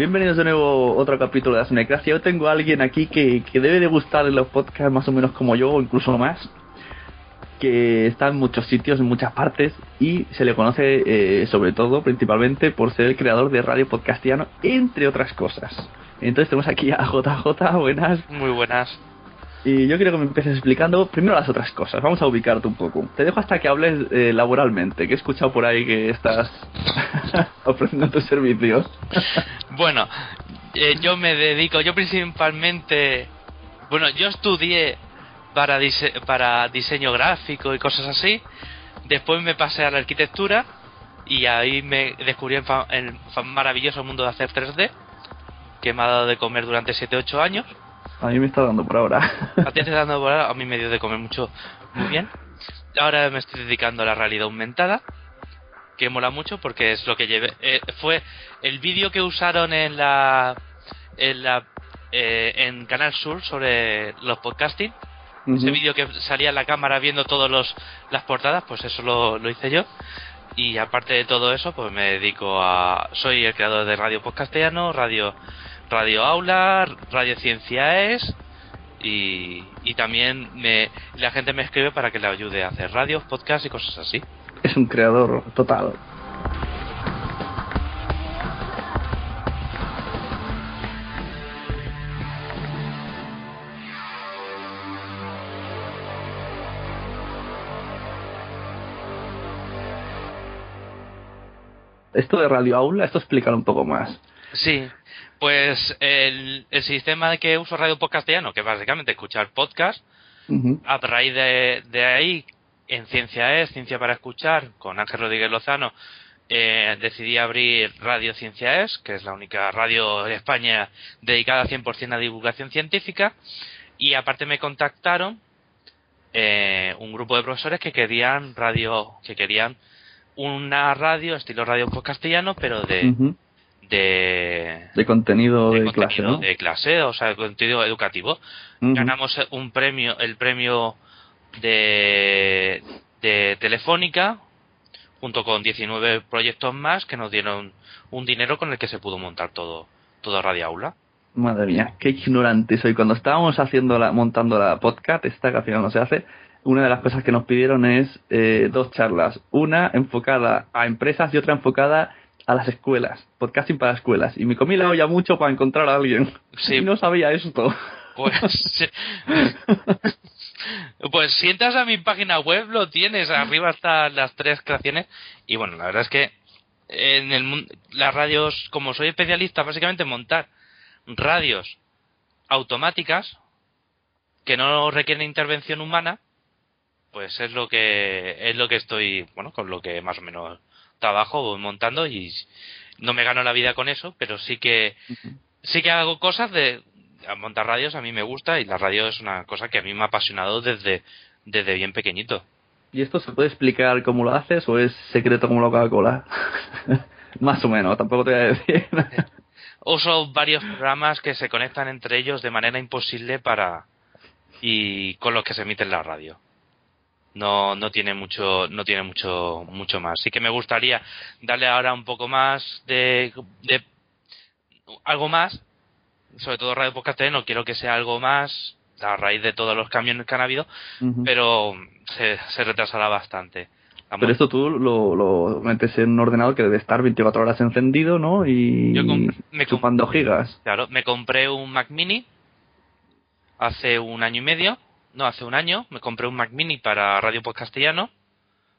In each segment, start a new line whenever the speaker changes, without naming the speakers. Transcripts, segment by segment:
Bienvenidos de nuevo a otro capítulo de Asunecracia. Yo tengo a alguien aquí que, que debe de gustar en los podcasts más o menos como yo, o incluso más, que está en muchos sitios, en muchas partes, y se le conoce eh, sobre todo, principalmente, por ser el creador de Radio Podcastiano, entre otras cosas. Entonces tenemos aquí a JJ, buenas.
Muy buenas.
Y yo quiero que me empieces explicando primero las otras cosas. Vamos a ubicarte un poco. Te dejo hasta que hables eh, laboralmente, que he escuchado por ahí que estás ofreciendo tus servicios.
bueno, eh, yo me dedico, yo principalmente, bueno, yo estudié para, para diseño gráfico y cosas así. Después me pasé a la arquitectura y ahí me descubrí el, el maravilloso mundo de hacer 3D, que me ha dado de comer durante 7-8 años
a mí me está dando por ahora.
A ti te está dando por ahora, a mí me dio de comer mucho, muy bien. Ahora me estoy dedicando a la realidad aumentada, que mola mucho porque es lo que llevé. Eh, fue el vídeo que usaron en la. en la. Eh, en Canal Sur sobre los podcasting. Ese vídeo que salía en la cámara viendo todas las portadas, pues eso lo, lo hice yo. Y aparte de todo eso, pues me dedico a. Soy el creador de Radio Podcastiano, Radio Radio Aula, Radio Ciencia Es y, y también me, la gente me escribe para que le ayude a hacer radios, podcasts y cosas así.
Es un creador total. Esto de Radio Aula, esto explica un poco más.
Sí, pues el, el sistema de que uso Radio Podcastiano, que básicamente escuchar podcast, a raíz de, ahí, en Ciencia es, Ciencia para Escuchar, con Ángel Rodríguez Lozano, eh, decidí abrir Radio Ciencia es, que es la única radio en España dedicada 100% a divulgación científica, y aparte me contactaron eh, un grupo de profesores que querían radio, que querían una radio estilo radio podcastiano, pero de
de, contenido de, clase,
de clase, o sea, de contenido educativo. Ganamos un premio, el premio de, de Telefónica, junto con 19 proyectos más que nos dieron un dinero con el que se pudo montar todo, todo Radio Aula.
Madre mía, qué ignorante soy. Cuando estábamos haciendo la, montando la podcast, esta que al final no se hace, una de las cosas que nos pidieron es eh, dos charlas. Una enfocada a empresas y otra enfocada a las escuelas, podcasting para escuelas. Y me comí la olla mucho para encontrar a alguien. Sí. Y no sabía esto.
Pues, pues si entras a mi página web lo tienes, arriba están las tres creaciones. Y bueno, la verdad es que en el las radios, como soy especialista básicamente en montar radios automáticas que no requieren intervención humana, pues es lo que es lo que estoy, bueno, con lo que más o menos trabajo montando y no me gano la vida con eso, pero sí que sí que hago cosas de montar radios, a mí me gusta y la radio es una cosa que a mí me ha apasionado desde, desde bien pequeñito.
¿Y esto se puede explicar cómo lo haces o es secreto como la Coca-Cola? Más o menos, tampoco te voy a decir.
Uso varios programas que se conectan entre ellos de manera imposible para y con los que se emite en la radio no no tiene mucho no tiene mucho mucho más sí que me gustaría darle ahora un poco más de, de algo más sobre todo Radio Podcast no quiero que sea algo más a raíz de todos los cambios que han habido pero se, se retrasará bastante
pero esto tú lo, lo, metes en un ordenador que debe estar 24 horas encendido, ¿no? Y Yo me chupando gigas.
Claro, me compré un Mac Mini hace un año y medio no, hace un año me compré un Mac Mini para Radio Podcastellano,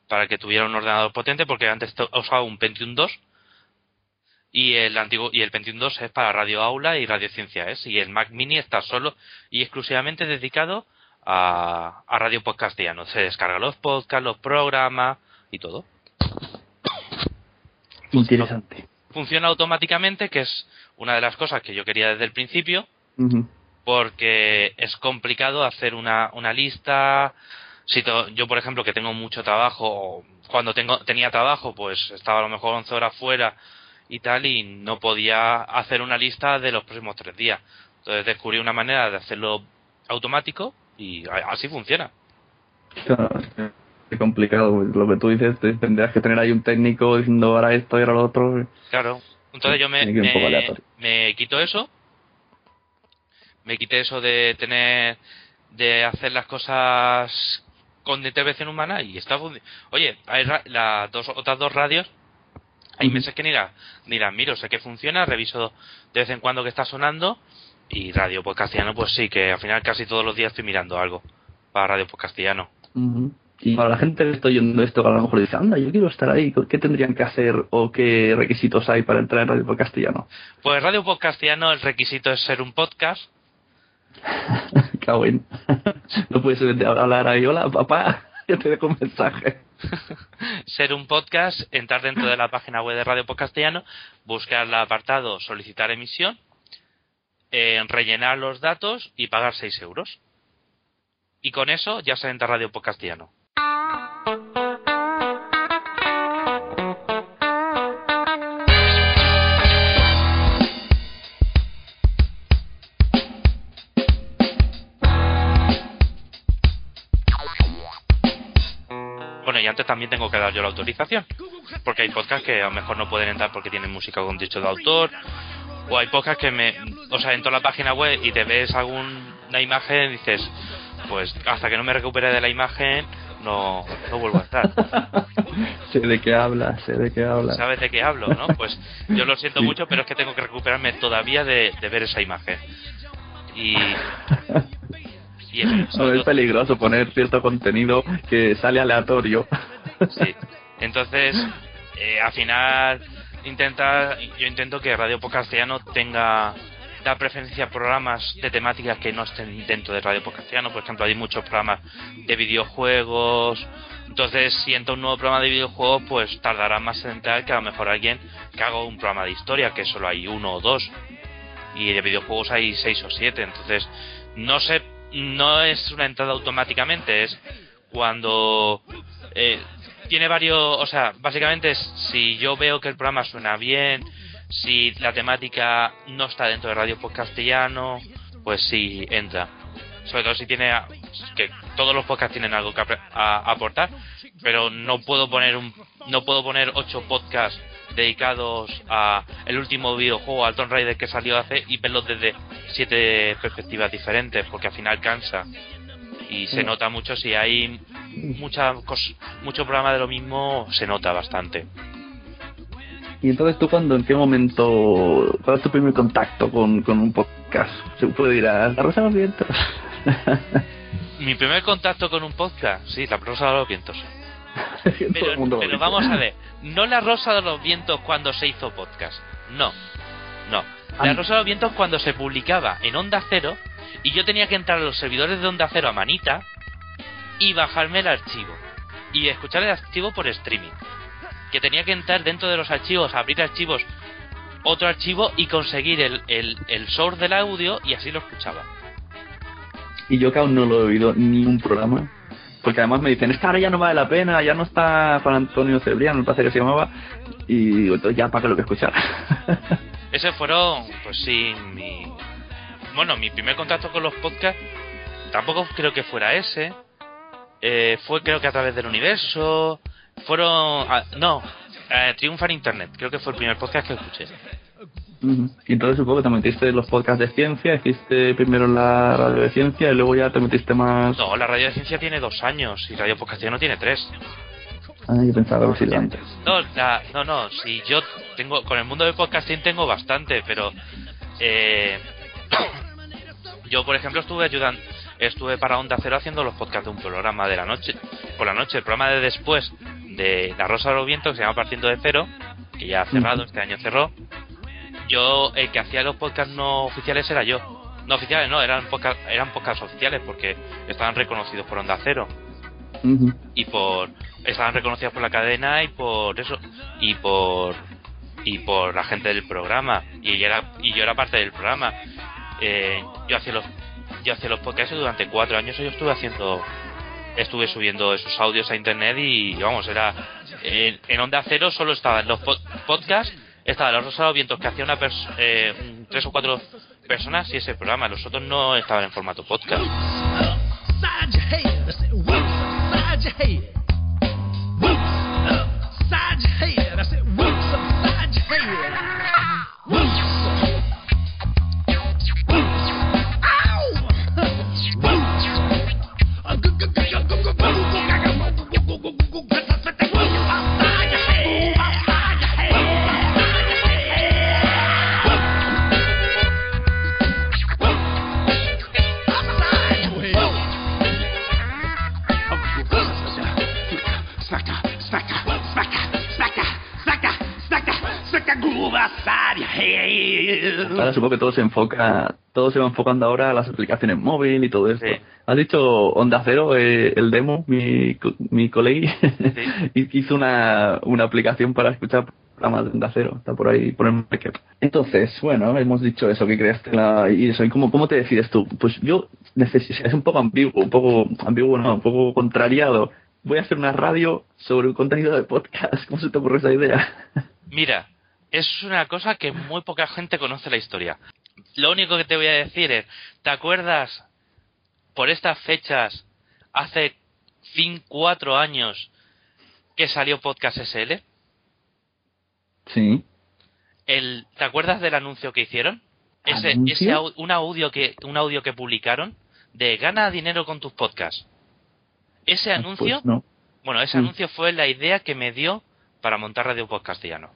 para que tuviera un ordenador potente, porque antes usaba un Pentium 2 y el antiguo y el Pentium 2 es para Radio Aula y Radio Ciencia es y el Mac Mini está solo y exclusivamente dedicado a, a Radio Podcastiano. Se descarga los podcasts, los programas y todo.
Interesante.
Funciona, automáticamente, que es una de las cosas que yo quería desde el principio porque es complicado hacer una, una lista. Si yo, por ejemplo, que tengo mucho trabajo, cuando tengo, tenía trabajo, pues estaba a lo mejor 11 horas fuera y tal, y no podía hacer una lista de los próximos tres días. Entonces descubrí una manera de hacerlo automático y así funciona.
es complicado, lo que tú dices, tendrías que tener ahí un técnico diciendo ahora esto y ahora lo otro.
Claro. Entonces yo me, me quito eso. Me quité eso de tener. de hacer las cosas con intervención humana y está Oye, hay ra- las dos, otras dos radios. Hay
Ujú.
meses que ni las ni las miro, sé que funciona, reviso de vez en cuando que está sonando. Y Radio Pues Castellano, pues sí, que al final casi todos los días estoy mirando algo para Radio Pues Castellano.
Y para la gente que está oyendo esto, a lo mejor dice, anda, yo quiero estar ahí, ¿qué tendrían que hacer o qué requisitos hay para entrar en Radio por Castellano?
Pues Radio Pues Castellano, el requisito es ser un podcast.
No puedes hablar ahí, hola papá, yo te dejo un mensaje.
ser un podcast, entrar dentro de la página web de Radio Pod Castellano, buscar el apartado solicitar emisión, eh, rellenar los datos y pagar 6 euros. Y con eso ya se entra Radio Pod También tengo que dar yo la autorización. Porque hay podcasts que a lo mejor no pueden entrar porque tienen música con derecho de autor. O hay podcasts que me. O sea, entro a la página web y te ves alguna imagen y dices, pues hasta que no me recupere de la imagen, no, no vuelvo a entrar.
sé de qué hablas, sé de qué hablas.
¿Sabes de qué hablo, no? Pues yo lo siento
Sí.
mucho, pero es que tengo que recuperarme todavía de, de ver esa imagen. Y.
No, es peligroso poner cierto contenido que sale aleatorio.
Sí. Entonces, eh, al final, intenta, yo intento que Radio Castellano tenga da preferencia a programas de temáticas que no estén dentro de Radio Castellano. Por ejemplo, hay muchos programas de videojuegos. Entonces, si entra un nuevo programa de videojuegos, pues tardará más en entrar que a lo mejor alguien que haga un programa de historia, que solo hay uno o dos. Y de videojuegos hay seis o siete. Entonces, no sé, no es una entrada automáticamente, es cuando eh, tiene varios, o sea, básicamente es si yo veo que el programa suena bien, si la temática no está dentro de Radio Pod Castellano, pues sí entra. Sobre todo si tiene que todos los podcasts tienen algo que aportar, pero no puedo poner un no puedo poner ocho podcasts dedicados a el último videojuego al Tomb Raider que salió hace y verlos desde siete perspectivas diferentes porque al final cansa y se
Mm.
nota mucho si hay mucha cos- mucho programa de lo mismo se nota bastante
Y entonces tú cuando, en qué momento, cuál es tu primer contacto con, con un podcast? Se puede ir a la Rosa de los Vientos.
mi primer contacto con un podcast sí la rosa de los vientos pero, vamos a ver no la rosa de los vientos cuando se hizo podcast. No no. La rosa de los vientos cuando se publicaba en onda cero y yo tenía que entrar a los servidores de onda cero a manita y bajarme el archivo. Y escuchar el archivo por streaming. Que tenía que entrar dentro de los archivos abrir archivos otro archivo y conseguir el, el, el source del audio y así lo escuchaba.
Y yo que aún no lo he oído ni un programa. Porque además me dicen, esta ahora ya no vale la pena, ya no está Juan Antonio Cebrián, me parece que se llamaba. Y entonces ya para que lo que escuchar.
Ese fueron, pues sí, mi. Bueno, mi primer contacto con los podcasts. Tampoco creo que fuera ese. Eh, fue, creo que a través del universo. Fueron. ah, no, eh, Triunfa en Internet. Creo que fue el primer podcast que escuché.
Y entonces supongo que te metiste en los podcasts de ciencia, hiciste primero la radio de ciencia y luego ya te metiste más...
No, la radio de ciencia tiene dos años y Radio Podcast no tiene tres.
Ah, yo pensaba sido antes.
No, la- no, no, si yo tengo. Con el mundo del podcasting tengo bastante, pero. Eh, yo, por ejemplo, estuve ayudando. Estuve para Onda Cero haciendo los podcasts de un programa de la noche. Por la noche, el programa de después de La Rosa de los Vientos, que se llama Partiendo de Cero, que ya ha cerrado, este año cerró. Yo, el que hacía los podcasts no oficiales era yo. No oficiales, no, eran podcast, eran podcasts oficiales porque estaban reconocidos por Onda Cero. Y por estaban reconocidas por la cadena y por eso y por y por la gente del programa. Y yo era y yo era parte del programa. Eh, yo hacía los yo hacía los podcasts durante cuatro años yo estuve haciendo estuve subiendo esos audios a internet y vamos era en, en onda cero solo estaban los pod- podcasts estaba los rosados vientos que hacía una eh, tres o cuatro personas y ese programa los otros no estaban en formato podcast
Ahora supongo que todo se enfoca, todo se va enfocando ahora a las aplicaciones móvil y todo esto.
Sí.
Has dicho Onda Cero, eh, el demo, mi, mi colega hizo una, una aplicación para escuchar programas de Onda Cero. Está por ahí, por el market. Entonces, bueno, hemos dicho eso, que creaste la, y eso, y cómo, cómo te decides tú. Pues yo necesito, es un poco ambiguo, un poco ambiguo, no, un poco contrariado. Voy a hacer una radio sobre un contenido de podcast. ¿Cómo se te ocurre esa idea?
Mira, es una cosa que muy poca gente conoce la historia. Lo único que te voy a decir es, ¿te acuerdas por estas fechas, hace 5, 4 años, que salió Podcast SL?
Sí.
El, ¿Te acuerdas del anuncio que hicieron? Ese,
¿Anuncio?
ese un audio que un audio que publicaron de gana dinero con tus podcasts. Ese anuncio,
Pues no.
bueno, ese
Mm.
anuncio fue la idea que me dio para montar Radio Podcastillano.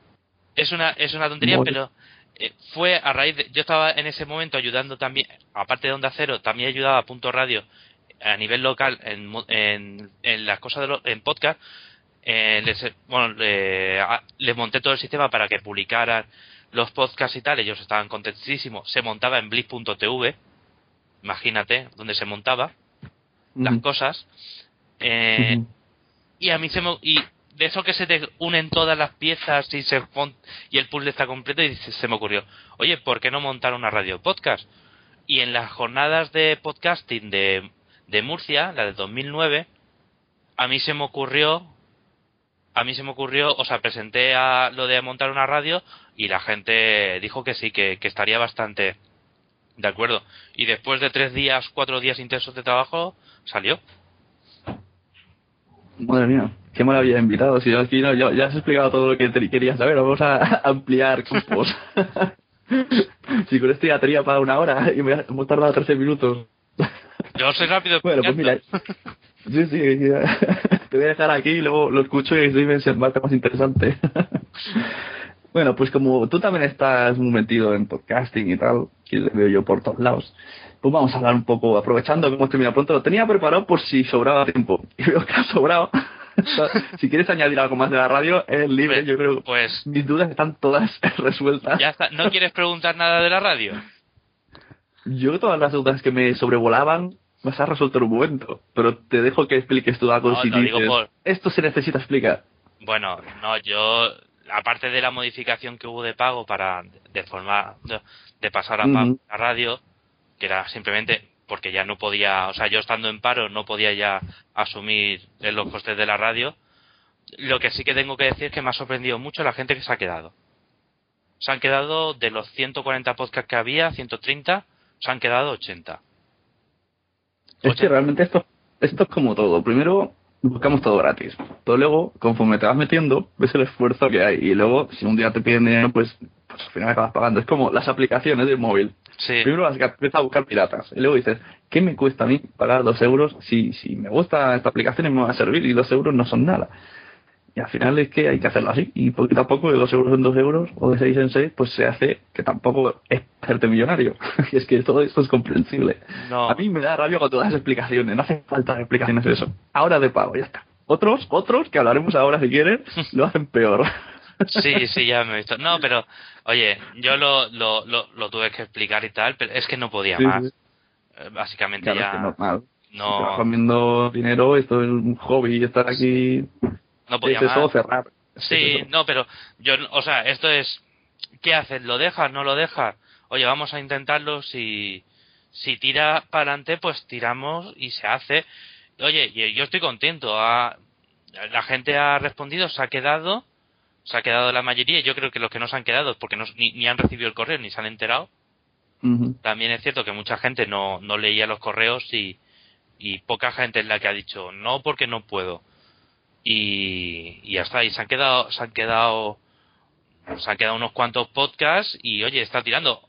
Es una es una tontería, pero eh, fue a raíz de yo estaba en ese momento ayudando también, aparte de Onda Cero, también ayudaba a Punto Radio a nivel local en, en, en las cosas de lo- en podcast. Eh, les, bueno, les monté todo el sistema para que publicaran los podcasts y tal. Ellos estaban contentísimos. Se montaba en bliss.tv. Imagínate, donde se montaba las cosas. Eh, y a mí se me y de eso que se te unen todas las piezas y se y el puzzle está completo y se, se me ocurrió oye por qué no montar una radio podcast y en las jornadas de podcasting de, de Murcia la de 2009 a mí se me ocurrió a mí se me ocurrió o sea presenté a lo de montar una radio y la gente dijo que sí que, que estaría bastante de acuerdo. Y después de tres días cuatro días intensos de trabajo salió
Madre mía, qué maravilla de invitados. Si yo aquí no, ya, ya has explicado todo lo que te quería saber. Vamos a ampliar campos. si con esto ya tenía para una hora y me hemos tardado 13 minutos.
yo soy rápido
Bueno, pues mira. Sí, sí, ya. te voy a dejar aquí y luego lo escucho y así me se me hace más interesante. bueno, pues como tú también estás muy metido en podcasting y tal, que veo yo por todos lados, pues vamos a hablar un poco, aprovechando que hemos terminado pronto, lo tenía preparado por si sobraba tiempo. Y veo que ha sobrado. si quieres añadir algo más de la radio, es libre,
Pues-
yo creo.
pues
Mis dudas están todas resueltas.
ya está. ¿No quieres preguntar nada de la radio?
Yo todas las dudas que me sobrevolaban vas a resolver un momento, pero te dejo que expliques tú algo
No,
si dices,
por-
esto se necesita explicar.
Bueno, no, yo, aparte de la modificación que hubo de pago para de forma de, pasar a pago
Ujú.
a radio, que era simplemente porque ya no podía, o sea, yo estando en paro no podía ya asumir los costes de la radio. Lo que sí que tengo que decir es que me ha sorprendido mucho la gente que se ha quedado. Se han quedado de los 140 podcasts que había, 130, se han quedado 80.
Es realmente esto, esto es como todo. Primero buscamos todo gratis. Pero luego, conforme te vas metiendo, ves el esfuerzo que hay. Y luego, si un día te piden dinero, pues, pues al final acabas pagando. Es como las aplicaciones del móvil.
Sí.
Primero empiezas a buscar piratas. Y luego dices, ¿qué me cuesta a mí pagar dos euros si, si me gusta esta aplicación y me va a servir? Y dos euros no son nada. Y al final es que hay que hacerlo así. Y poquito a poco, de dos euros en dos euros o de seis en seis, pues se hace que tampoco es hacerte millonario. y es que todo esto es comprensible.
No.
A mí me da rabia con todas las explicaciones. No hace falta explicaciones de eso. Ahora de pago, ya está. Otros, otros, que hablaremos ahora si quieren, lo hacen peor.
Sí, sí, ya me he visto. No, pero, oye, yo lo, lo, lo, lo tuve que explicar y tal, pero es que no podía
Sí,
más.
sí.
Eh, Básicamente
Claro, es
ya
que normal.
No,
viendo dinero, esto es un hobby, estar aquí
no podía
es eso, cerrar. Es
Sí,
eso.
no, pero yo, o sea, esto es, ¿qué haces? ¿Lo dejas? ¿No lo dejas? Oye, vamos a intentarlo. Si, si tira para adelante, pues tiramos y se hace. Oye, yo, yo estoy contento. Ha- la gente ha respondido, se ha quedado, se ha quedado la mayoría. Yo creo que los que no se han quedado es porque no, ni, ni han recibido el correo ni se han enterado. También es cierto que mucha gente no, no leía los correos y, y poca gente es la que ha dicho no porque no puedo. Y, y ya está, y se han quedado, se han quedado, se han quedado unos cuantos podcasts y oye, está tirando.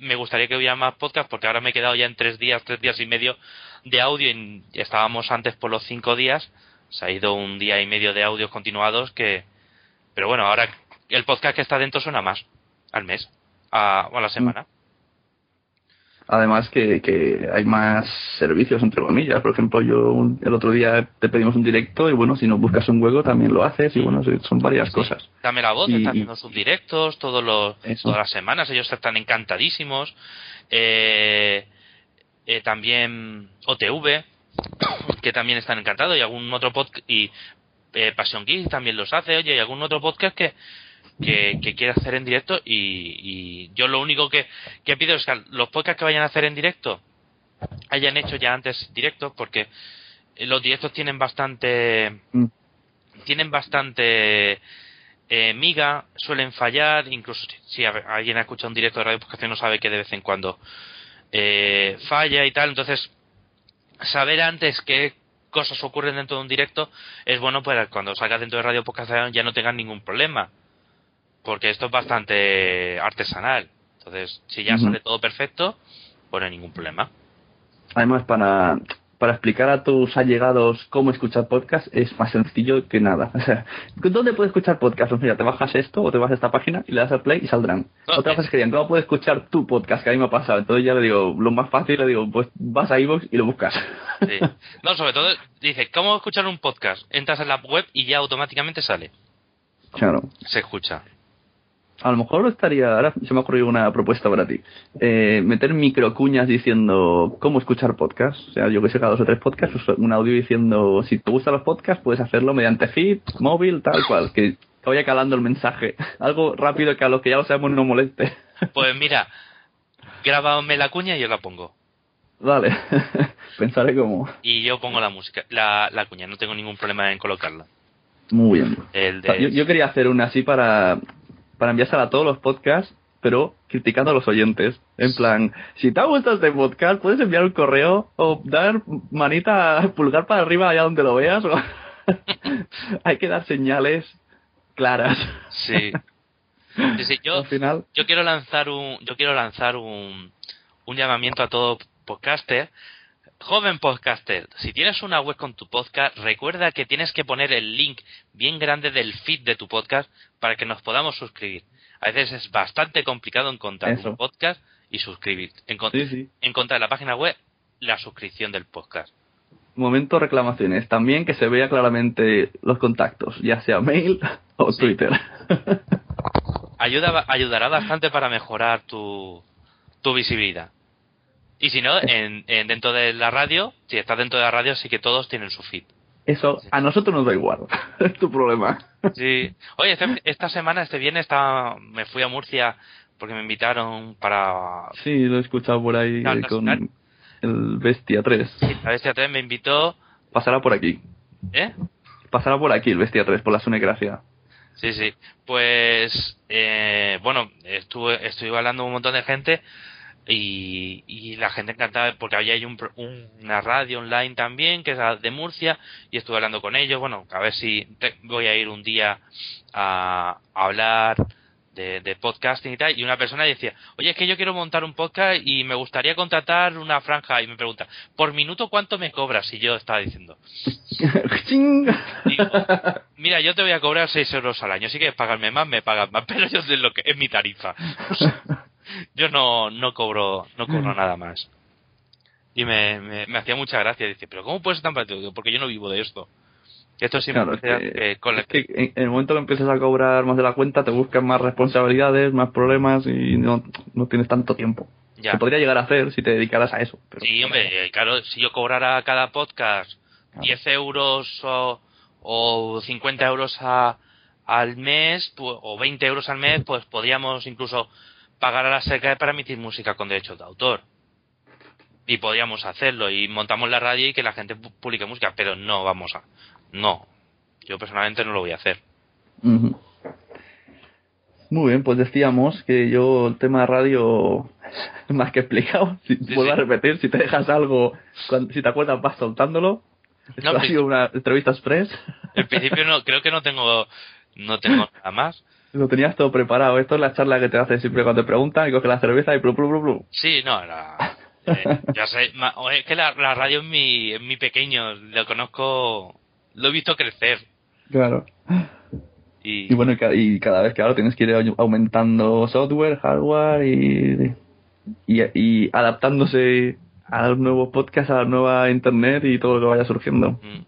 Me gustaría que hubiera más podcasts porque ahora me he quedado ya en tres días, tres días y medio de audio y estábamos antes por los cinco días. Se ha ido un día y medio de audios continuados que, pero bueno, ahora el podcast que está dentro suena más al mes, a, o a la semana.
Además que, que hay más servicios, entre comillas. Por ejemplo, yo un- el otro día te pedimos un directo y bueno, si no buscas un juego también lo haces y bueno, son varias
Sí.
cosas.
Dame la voz,
Y-
está haciendo sus directos todos los,
Eso.
todas las semanas, ellos están encantadísimos. Eh, eh, también OTV, que también están encantados, y algún otro podcast, y eh, Passion Geek también los hace, oye, y algún otro podcast que, que, que quiere hacer en directo, y, y yo lo único que, que pido es que los podcasts que vayan a hacer en directo hayan hecho ya antes directos, porque los directos tienen bastante
Mm.
tienen bastante eh, miga, suelen fallar, incluso si, alguien ha escuchado un directo de radio podcast no sabe que de vez en cuando eh, falla y tal, entonces saber antes qué cosas ocurren dentro de un directo es bueno para cuando salgas dentro de Radio Podcast ya no tengas ningún problema, porque esto es bastante artesanal, entonces si ya sale todo perfecto, pues no hay ningún problema.
Además, para, para explicar a tus allegados cómo escuchar podcast es más sencillo que nada. O sea, ¿dónde puedes escuchar podcast? Pues mira, te bajas esto o te vas a esta página y le das al play y saldrán.
Ok.
Otra cosa es que digan, ¿cómo puedes escuchar tu podcast? Que a mí me ha pasado. Entonces ya le digo, lo más fácil le digo, pues vas a iVoox y lo buscas.
Sí. No, sobre todo dice, ¿cómo escuchar un podcast? Entras en la web y ya automáticamente sale.
claro.
Se escucha.
A lo mejor estaría, ahora se me ha ocurrido una propuesta para ti. Eh, meter microcuñas diciendo cómo escuchar podcast. O sea, yo que sé, cada dos o tres podcasts, un audio diciendo si te gustan los podcasts, puedes hacerlo mediante feed, móvil, tal cual. Que, vaya calando el mensaje. Algo rápido que a los que ya lo sabemos no moleste.
Pues mira, grábame la cuña y yo la pongo.
Vale. Pensaré cómo.
Y yo pongo la música, la, la cuña, no tengo ningún problema en colocarla.
Muy bien.
El
O sea,
de...
yo, yo quería hacer una así para, para enviársela a todos los podcasts, pero criticando a los oyentes. En plan, si te ha gustado este podcast, puedes enviar un correo o dar manita, pulgar para arriba allá donde lo veas. o- Hay que dar señales claras.
Sí. Sí, sí, yo,
Al final,
yo quiero lanzar un, yo quiero lanzar un, un llamamiento a todo podcaster. Joven podcaster, si tienes una web con tu podcast, recuerda que tienes que poner el link bien grande del feed de tu podcast para que nos podamos suscribir. A veces es bastante complicado encontrar
Eso.
un podcast y suscribir. Encon-
sí, sí.
Encontrar en la página web la suscripción del podcast.
Momento reclamaciones. También que se vea claramente los contactos, ya sea mail o
Sí.
Twitter.
Ayuda, ayudará bastante para mejorar tu, tu visibilidad. Y si no, en, en- dentro de la radio, si estás dentro de la radio, sí que todos tienen su feed.
Eso a nosotros nos da igual. es tu problema.
Sí. Oye, este- esta semana, este viernes, estaba, me fui a Murcia porque me invitaron para...
Sí, lo he escuchado por ahí
No,
eh,
no,
con
no.
el Bestia 3.
La Bestia 3 me invitó...
Pasará por aquí.
¿Eh?
Pasará por aquí el Bestia 3, por la Sunecracia.
Sí, sí. Pues, eh, bueno, estuve, estuve hablando con un montón de gente y, y la gente encantada porque había ahí un, un- una radio online también que es de Murcia y estuve hablando con ellos. Bueno, a ver si te- voy a ir un día a, a hablar de, de podcasting y tal. Y una persona decía, oye, es que yo quiero montar un podcast y me gustaría contratar una franja. Y me pregunta, ¿por minuto cuánto me cobras? Y yo estaba diciendo, mira, yo te voy a cobrar 6 euros al año. Si quieres pagarme más, me pagas más. Pero yo sé lo que es mi tarifa. Yo no, no cobro no cobro nada más. Y me, me, me hacía mucha gracia. Dice, pero ¿cómo puedes ser tan? Digo, Porque yo no vivo de esto. Esto
Claro, es que,
que con la-
es que en, el momento que empieces a cobrar más de la cuenta, te buscan más responsabilidades, más problemas y no, no tienes tanto tiempo.
ya.
Se podría llegar a hacer si te dedicaras a eso. Pero,
Sí, hombre, eh, claro, si yo cobrara cada podcast 10 euros o, o 50 euros a- al mes, o 20 euros al mes, pues podríamos incluso pagar a la SECA para emitir música con derechos de autor. Y podríamos hacerlo, y montamos la radio y que la gente pu- publique música, pero no vamos a. No. Yo personalmente no lo voy a hacer.
Muy bien, pues decíamos que yo el tema de radio más que explicado. Si
Sí,
vuelvo a repetir, si te dejas algo, cuando- si te acuerdas vas soltándolo. Esto
No,
ha sido una entrevista express.
En principio no, creo que no tengo, no tengo nada más.
Lo tenías todo preparado. Esto es la charla que te hace siempre cuando te preguntan y coges la cerveza y plu, plu, plu, plu.
Sí, no, la- eh, ya sé, ma- es que la, la radio es mi, es mi pequeño, lo conozco, lo he visto crecer.
Claro.
Y,
Y bueno, y y cada vez que ahora tienes que ir au- aumentando software, hardware y y, y adaptándose a los nuevos podcasts, a la nueva internet y todo lo que vaya surgiendo,
Mm.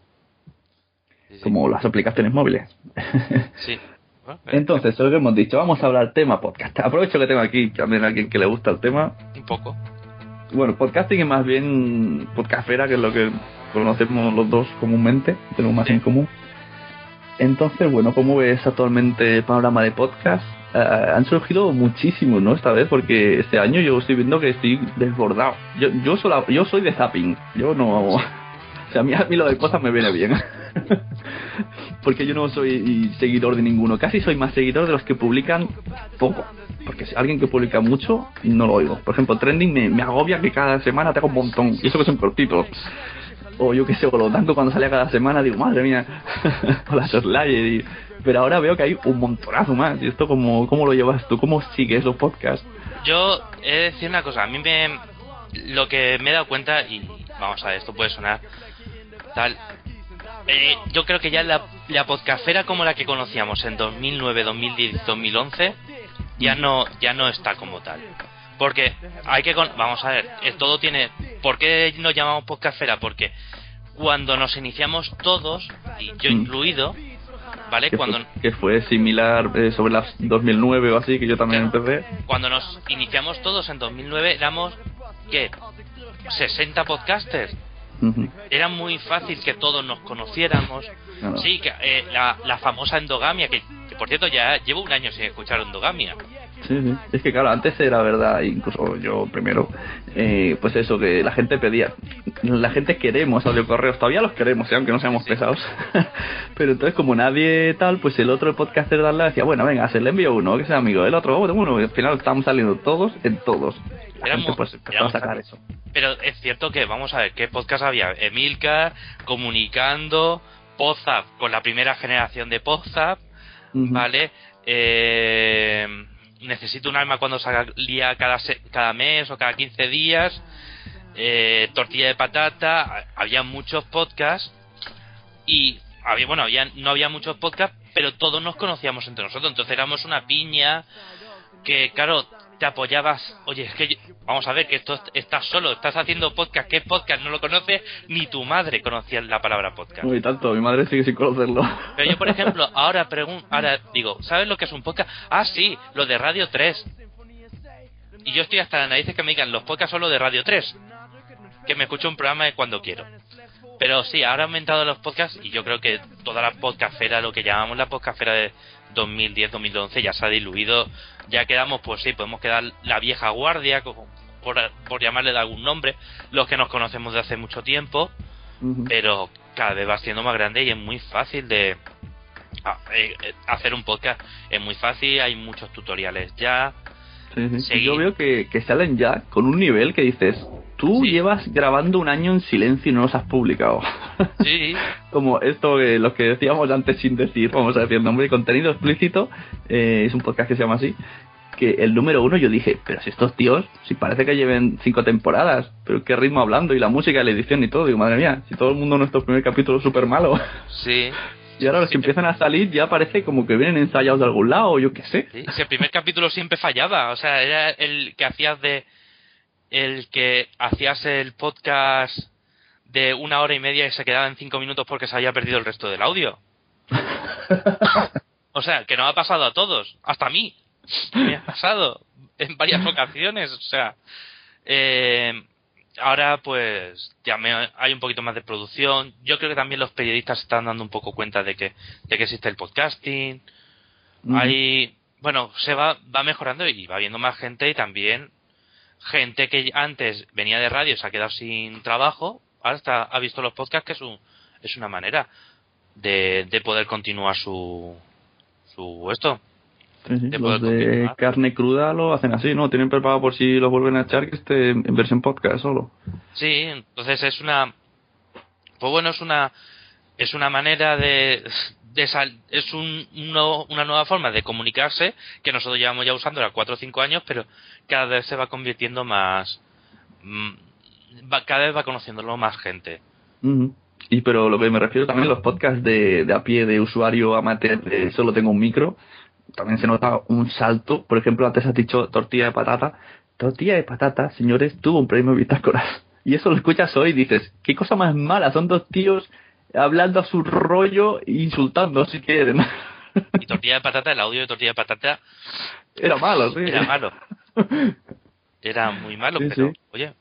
Sí, sí.
como las aplicaciones móviles.
Sí. Bueno, eh,
Entonces, lo que hemos dicho, vamos a hablar tema podcast. Aprovecho que tengo aquí también a alguien que le gusta el tema.
un poco.
Bueno, podcasting es más bien podcastera, que es lo que conocemos los dos comúnmente, tenemos más
Sí.
en común. Entonces, bueno, ¿cómo ves actualmente el panorama de podcast? Eh, han surgido muchísimos, ¿no? Esta vez, porque este año yo estoy viendo que estoy desbordado. Yo, yo, sola- yo soy de zapping, yo no... sea, a mí, a mí lo de cosas me viene bien. porque yo no soy seguidor de ninguno. Casi soy más seguidor de los que publican poco. Porque si alguien que publica mucho, no lo oigo. Por ejemplo, Trending me, me agobia que cada semana te haga un montón. Y eso que son cortitos. O yo qué sé, o lo tanto cuando salía cada semana, digo, madre mía, o la Slayer. Y... Pero ahora veo que hay un montonazo más. ¿Y esto cómo, cómo lo llevas tú? ¿Cómo sigues los podcasts?
Yo he de decir una cosa, a mí me lo que me he dado cuenta y vamos a ver, esto puede sonar tal eh, yo creo que ya la, la podcastera como la que conocíamos en 2009, 2010, 2011 ya no ya no está como tal. Porque hay que con- vamos a ver, eh, todo tiene ¿por qué nos llamamos podcastera? Porque cuando nos iniciamos todos y yo
Mm.
incluido, ¿vale?
Que,
Cuando
fue, que fue similar eh, sobre las 2009 o así, que yo también empecé.
cuando nos iniciamos todos en 2009 éramos ¿qué? 60 podcasters. Era muy fácil que todos nos conociéramos.
Claro.
Sí, que eh, la, la famosa endogamia, que, que por cierto ya llevo un año sin escuchar endogamia.
Sí, sí. Es que claro, antes era verdad, incluso yo primero, eh, pues eso, que la gente pedía. La gente queremos audiocorreos, todavía los queremos, ¿eh? aunque no seamos pesados. Pero entonces, como nadie tal, pues el otro podcaster de lado decía, bueno, venga, se le envío uno, que sea amigo del otro, oh, uno, y al final estamos saliendo todos en todos. La
Éramos-
gente pues empezó a sacar eso.
Pero es cierto que, vamos a ver, ¿qué podcast había? Emilcar, Comunicando, Podzap, con la primera generación de Podzap,
Ujú.
¿vale? Eh, necesito un alma cuando salía cada, cada mes o cada 15 días. Eh, tortilla de patata. ha- Había muchos podcasts. Y había, bueno, había, no había muchos podcasts, pero todos nos conocíamos entre nosotros. Entonces éramos una piña que, claro, te apoyabas. Oye, es que yo- vamos a ver que esto estás solo, estás haciendo podcast. ¿Qué podcast? No lo conoces, ni tu madre conocía la palabra podcast.
Uy, tanto, mi madre sigue sin conocerlo.
Pero yo, por ejemplo, ahora pregun- ahora digo, ¿sabes lo que es un podcast? Ah, sí, lo de Radio 3. Y yo estoy hasta las narices que me digan, los podcasts son los de Radio 3. Que me escucho un programa de cuando quiero. Pero sí, ahora han aumentado los podcasts y yo creo que toda la podcastera, lo que llamamos la podcastera de 2010-2011, ya se ha diluido. Ya quedamos, pues sí, podemos quedar la vieja guardia, por, por llamarle de algún nombre, los que nos conocemos de hace mucho tiempo pero cada vez va siendo más grande y es muy fácil de a- eh, eh, hacer un podcast. Es muy fácil hay muchos tutoriales ya.
Sí. Yo veo que, que salen ya con un nivel que dices, tú
Sí.
llevas grabando un año en silencio y no los has publicado.
sí
Como esto, que lo que decíamos antes sin decir, vamos a decir nombre, contenido explícito, eh, es un podcast que se llama así, que el número uno yo dije, pero si estos tíos, si parece que lleven cinco temporadas, pero qué ritmo hablando y la música la edición y todo, digo, madre mía, si todo el mundo nuestro primer capítulo es súper malo.
sí
Y ahora los que empiezan a salir ya parece como que vienen ensayados de algún lado, yo qué sé.
sí. Si el primer capítulo siempre fallaba o sea era el que hacías de el que hacías el podcast de una hora y media y se quedaba en cinco minutos porque se había perdido el resto del audio O sea, que no ha pasado a todos, hasta a mí. Me ha pasado en varias ocasiones, o sea. eh, ahora, pues, ya me- hay un poquito más de producción. Yo creo que también los periodistas están dando un poco cuenta de que, de que existe el podcasting. Hay, bueno, se va, va mejorando y va viendo más gente y también gente que antes venía de radio se ha quedado sin trabajo, ahora está, ha visto los podcasts que es, un, es una manera de, de poder continuar su, su esto.
Sí, sí,
de
Los de
continuar.
carne cruda lo hacen así, ¿no? Tienen preparado por si los vuelven a echar que esté en versión podcast solo.
Sí, entonces es una, pues bueno, es una, es una manera de, es un, una nueva forma de comunicarse que nosotros llevamos ya usando ya cuatro o cinco años, pero cada vez se va convirtiendo más, mm, cada vez va conociéndolo más gente.
Y pero lo que me refiero también los podcasts de, de a pie de usuario amateur de solo tengo un micro, también se nota un salto. Por ejemplo, antes has dicho tortilla de patata. Tortilla de patata, señores, tuvo un premio Bitácoras. Y eso lo escuchas hoy y dices, qué cosa más mala, son dos tíos hablando a su rollo e insultando si quieren.
Y tortilla de patata, el audio de tortilla de patata
Era malo, sí.
era malo. Era muy malo,
Sí,
pero
sí.
oye.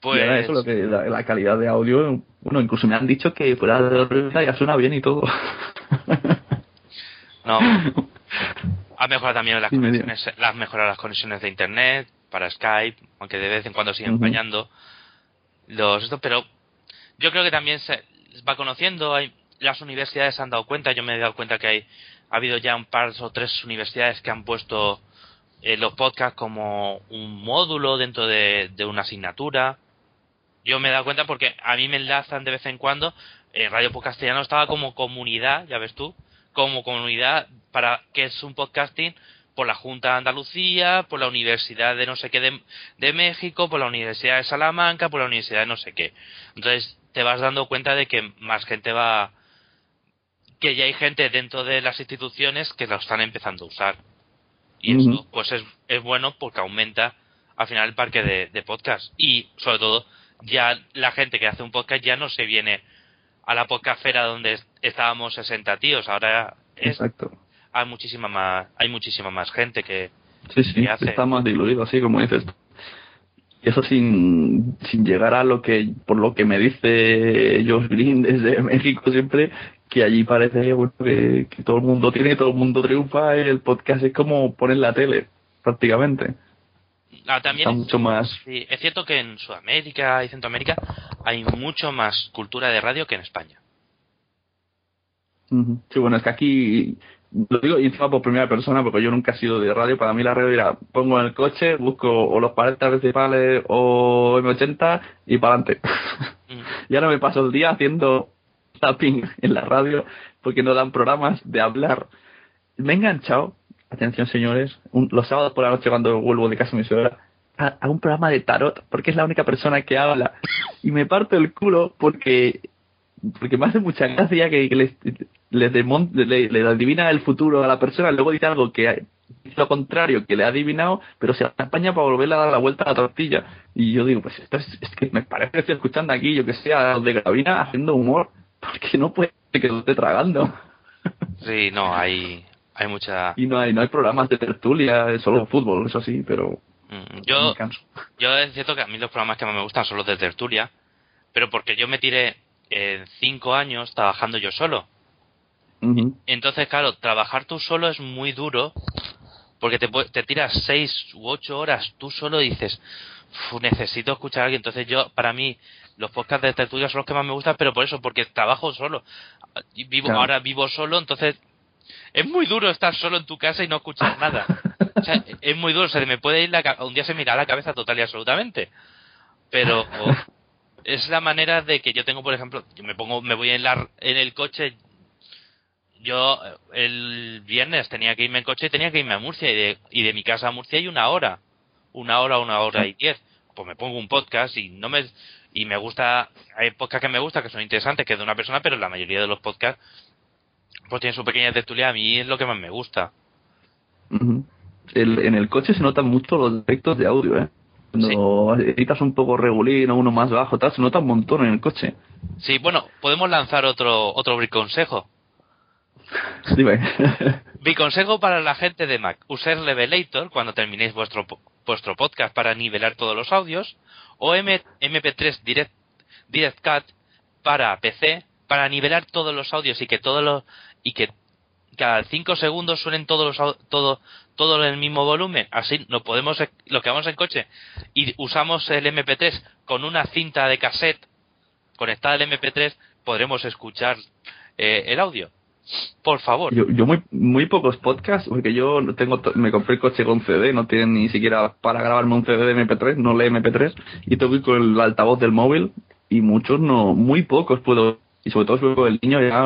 Pues
ahora eso, lo que, la, la calidad de audio, bueno, incluso me han dicho que fuera de órbita ya suena bien y todo.
no. Ha mejorado también las
Sí, me dio.
conexiones, las mejorado las conexiones de internet para Skype, aunque de vez en cuando siguen fallando los esto, pero yo creo que también se va conociendo, hay las universidades han dado cuenta, yo me he dado cuenta que hay ha habido ya un par o tres universidades que han puesto eh, los podcasts como un módulo dentro de, de una asignatura. Yo me he dado cuenta porque a mí me enlazan de vez en cuando. eh, Radio Podcastellano estaba como comunidad, ya ves tú, como comunidad para que es un podcasting por la Junta de Andalucía, por la Universidad de no sé qué de, de México, por la Universidad de Salamanca, por la Universidad de no sé qué. Entonces te vas dando cuenta de que más gente va, que ya hay gente dentro de las instituciones que lo están empezando a usar. Y eso pues es, es bueno porque aumenta al final el parque de, de podcast. Y sobre todo ya la gente que hace un podcast ya no se viene a la podcastfera donde est- estábamos 60 tíos. Ahora es,
Exacto.
hay muchísima más hay muchísima más gente que
Sí, sí,
¿Qué hace?
está más diluido, así como dices. Y eso sin, sin llegar a lo que, por lo que me dice Josh Green desde México siempre, que allí parece bueno, que, que todo el mundo tiene, todo el mundo triunfa, y el podcast es como poner la tele, prácticamente.
Ah, también
Está mucho más...
sí, es cierto que en Sudamérica y Centroamérica hay mucho más cultura de radio que en España.
Sí, bueno, es que aquí, lo digo encima por primera persona, porque yo nunca he sido de radio, para mí la radio era, pongo en el coche, busco o los 40 principales o M80 y para adelante. Y ahora me paso el día haciendo tapping en la radio porque no dan programas de hablar. Me he enganchado, atención señores, un- los sábados por la noche cuando vuelvo de casa a mi suegra, a, a un programa de tarot porque es la única persona que habla y me parto el culo porque porque me hace mucha gracia que, que les, les demon- le, le adivina el futuro a la persona, luego dice algo que dice lo contrario que le ha adivinado, pero se apaña para volverle a dar la vuelta a la tortilla. Y yo digo, pues esto es, es que me parece que estoy escuchando aquí, yo que sé, a los de Gravina haciendo humor, porque no puede que lo esté tragando.
Sí, no, hay hay mucha
y no hay, no hay programas de tertulia, es solo fútbol, eso sí, pero
Mm, yo yo es cierto que a mí los programas que más me gustan son los de tertulia, pero porque yo me tiré eh, cinco años trabajando yo solo. Entonces, claro, trabajar tú solo es muy duro porque te, te tiras seis u ocho horas tú solo y dices, "Fu, necesito escuchar a alguien. Entonces yo, para mí, los podcasts de tertulia son los que más me gustan, pero por eso, porque trabajo solo. Y Vivo,
Claro.
Ahora vivo solo, entonces es muy duro estar solo en tu casa y no escuchar nada. O sea, es muy duro, se me puede ir la un día se me irá la cabeza total y absolutamente. Pero es la manera de que yo tengo, por ejemplo, yo me pongo, me voy en la en el coche. Yo eh, el viernes tenía que irme en coche y tenía que irme a Murcia y de, y de mi casa a Murcia hay una hora, una hora, una hora y diez. Pues me pongo un podcast y no me y me gusta, hay podcasts que me gustan que son interesantes que es de una persona, pero la mayoría de los podcasts pues tienen su pequeña tertulia. A mí es lo que más me gusta.
El- en el coche se notan mucho los efectos de audio, ¿eh? Cuando editas un poco regulín o uno más bajo, tal, se nota un montón en el coche.
Sí, bueno, podemos lanzar otro otro consejo.
Dime.
Mi consejo para la gente de Mac, usar Levelator cuando terminéis vuestro, vuestro podcast para nivelar todos los audios, o M- MP3 Direct, Direct Cut para PC para nivelar todos los audios y que todos los y que cada 5 segundos suenen todos los todo todo en el mismo volumen, así no podemos lo que vamos en coche y usamos el MP3 con una cinta de cassette conectada al MP3 podremos escuchar eh, el audio. Por favor.
Yo, yo muy, muy pocos podcasts, porque yo tengo, me compré el coche con CD, no tiene ni siquiera para grabarme un CD de MP3, no lee MP3, y tengo con el altavoz del móvil, y muchos no, muy pocos puedo, y sobre todo si veo el niño ya,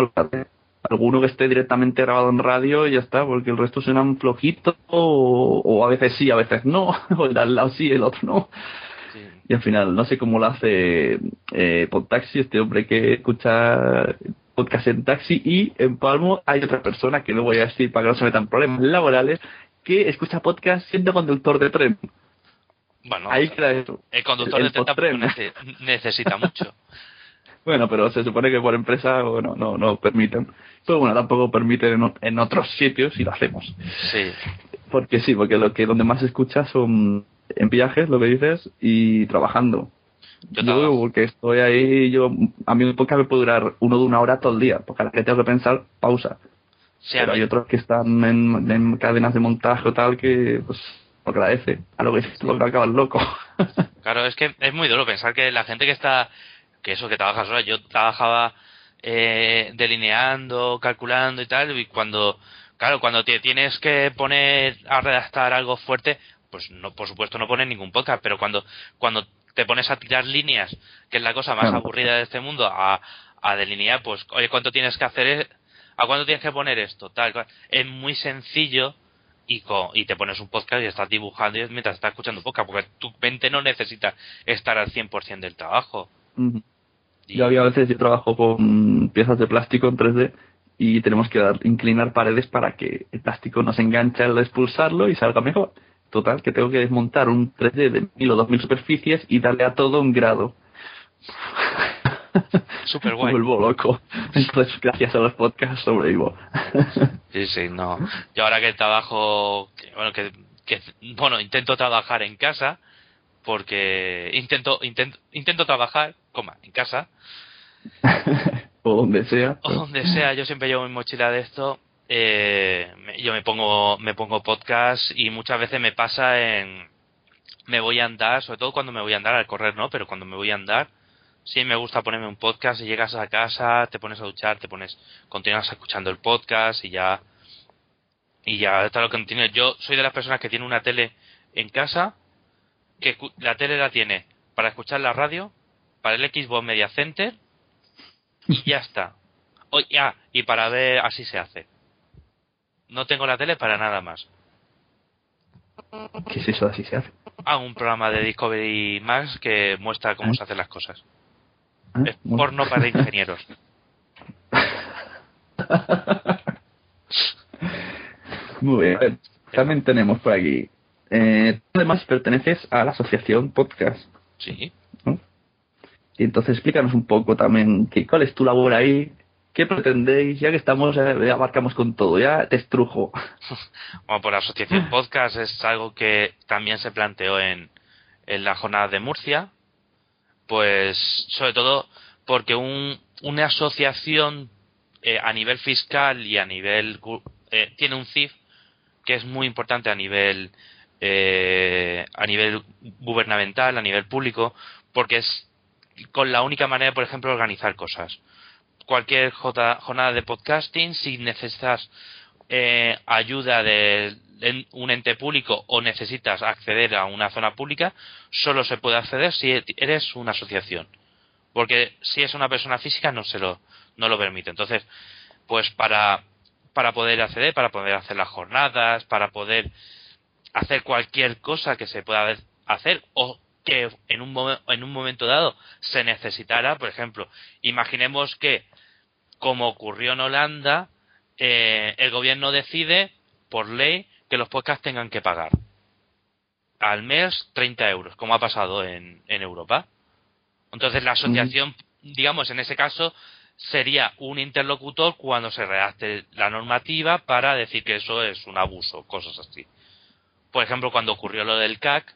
alguno que esté directamente grabado en radio y ya está, porque el resto suenan flojitos, o, o a veces sí, a veces no, o el de al lado sí, el otro no.
Sí.
Y al final, no sé cómo lo hace eh, Podtaxi, este hombre que escucha podcast en taxi, y en Palmo hay otra persona, que no voy a decir para que no se metan problemas laborales, que escucha podcast siendo conductor de tren.
Bueno,
Ahí queda eso.
el conductor
el
de tren necesita mucho.
Bueno, pero se supone que por empresa bueno, no, no permiten. Pero bueno, tampoco permiten en, otros sitios y lo hacemos.
Sí.
Porque sí, porque lo que donde más se escucha son en viajes, lo que dices, y trabajando.
Yo
Yo,
trabajo.
porque estoy ahí, yo a mí un podcast me puede durar uno de una hora todo el día, porque a la que tengo que pensar, pausa.
Sí,
Pero hay otros que están en, en cadenas de montaje o tal que, pues, lo agradece. A lo que dices lo que acabas loco.
Claro, es que es muy duro pensar que la gente que está, que eso, que trabaja sola, yo trabajaba eh, delineando, calculando y tal, y cuando, claro, cuando te tienes que poner a redactar algo fuerte, pues no, por supuesto no pones ningún podcast, pero cuando, cuando te pones a tirar líneas, que es la cosa más aburrida de este mundo, a, a delinear, pues, oye, ¿cuánto tienes que hacer? e- ¿A cuánto tienes que poner esto? Tal, cual. Es muy sencillo y, co- y te pones un podcast y estás dibujando y mientras estás escuchando podcast, porque tu mente no necesita estar al 100% del trabajo. Y-
Yo había a veces yo trabajo con piezas de plástico en 3D y tenemos que dar, inclinar paredes para que el plástico no se enganche al expulsarlo y salga mejor. Total, que tengo que desmontar un 3D de mil o dos mil superficies y darle a todo un grado.
Súper
Me
guay.
vuelvo loco. Entonces, gracias a los podcasts sobrevivo.
Sí, sí, no. Yo ahora que trabajo, que, bueno, que, que, bueno, intento trabajar en casa, porque intento, intento, intento trabajar, coma, en casa,
o donde sea.
o donde sea, yo siempre llevo mi mochila de esto, eh, yo me pongo, me pongo podcast y muchas veces me pasa en, me voy a andar, sobre todo cuando me voy a andar, al correr no, pero cuando me voy a andar, sí me gusta ponerme un podcast y llegas a casa, te pones a duchar, te pones, continúas escuchando el podcast y ya, y ya está lo que continúa. Yo soy de las personas que tiene una tele en casa, que la tele la tiene para escuchar la radio, para el Xbox Media Center y ya está. O, ya, y para ver así se hace. No tengo la tele para nada más.
¿Qué es eso? Así se hace.
Ah, un programa de Discovery Max que muestra cómo
¿Eh?
se hacen las cosas.
¿Ah?
Es
Bueno.
porno para ingenieros.
Muy bien. Ver, También tenemos por aquí. Eh, tú además perteneces a la asociación podcast.
Sí.
¿no? Y entonces explícanos un poco también qué, cuál es tu labor ahí, qué pretendéis, ya que estamos, eh, ya abarcamos con todo, ya te estrujo.
Bueno, por la asociación podcast es algo que también se planteó en, en la jornada de Murcia. Pues, sobre todo, porque un, una asociación eh, a nivel fiscal y a nivel. eh, tiene un CIF que es muy importante a nivel. eh, a nivel gubernamental, a nivel público, porque es con la única manera, por ejemplo, de organizar cosas. Cualquier jornada de podcasting, si necesitas eh, ayuda de un ente público o necesitas acceder a una zona pública, solo se puede acceder si eres una asociación. Porque si es una persona física no se lo, no lo permite. Entonces, pues para, para poder acceder, para poder hacer las jornadas, para poder hacer cualquier cosa que se pueda hacer o que en un, en un momento dado se necesitara, por ejemplo, imaginemos que, como ocurrió en Holanda, eh, el gobierno decide, por ley, que los podcasts tengan que pagar al mes 30 euros, como ha pasado en, en Europa. Entonces la asociación, digamos, en ese caso, sería un interlocutor cuando se redacte la normativa para decir que eso es un abuso, cosas así. Por ejemplo, cuando ocurrió lo del CAC,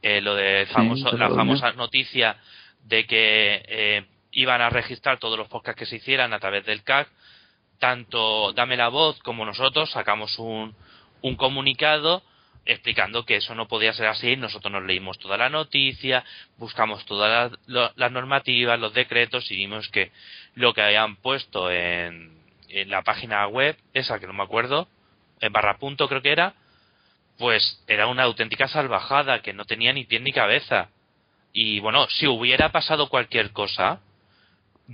eh, lo de
Sí,
famoso, la famosa noticia de que eh, iban a registrar todos los podcasts que se hicieran a través del CAC, tanto Dame la Voz como nosotros sacamos un, un comunicado explicando que eso no podía ser así. Nosotros nos leímos toda la noticia, buscamos todas las, las normativas, los decretos y vimos que lo que habían puesto en, en la página web, esa que no me acuerdo, en barra punto creo que era, pues era una auténtica salvajada que no tenía ni pie ni cabeza. Y bueno, si hubiera pasado cualquier cosa,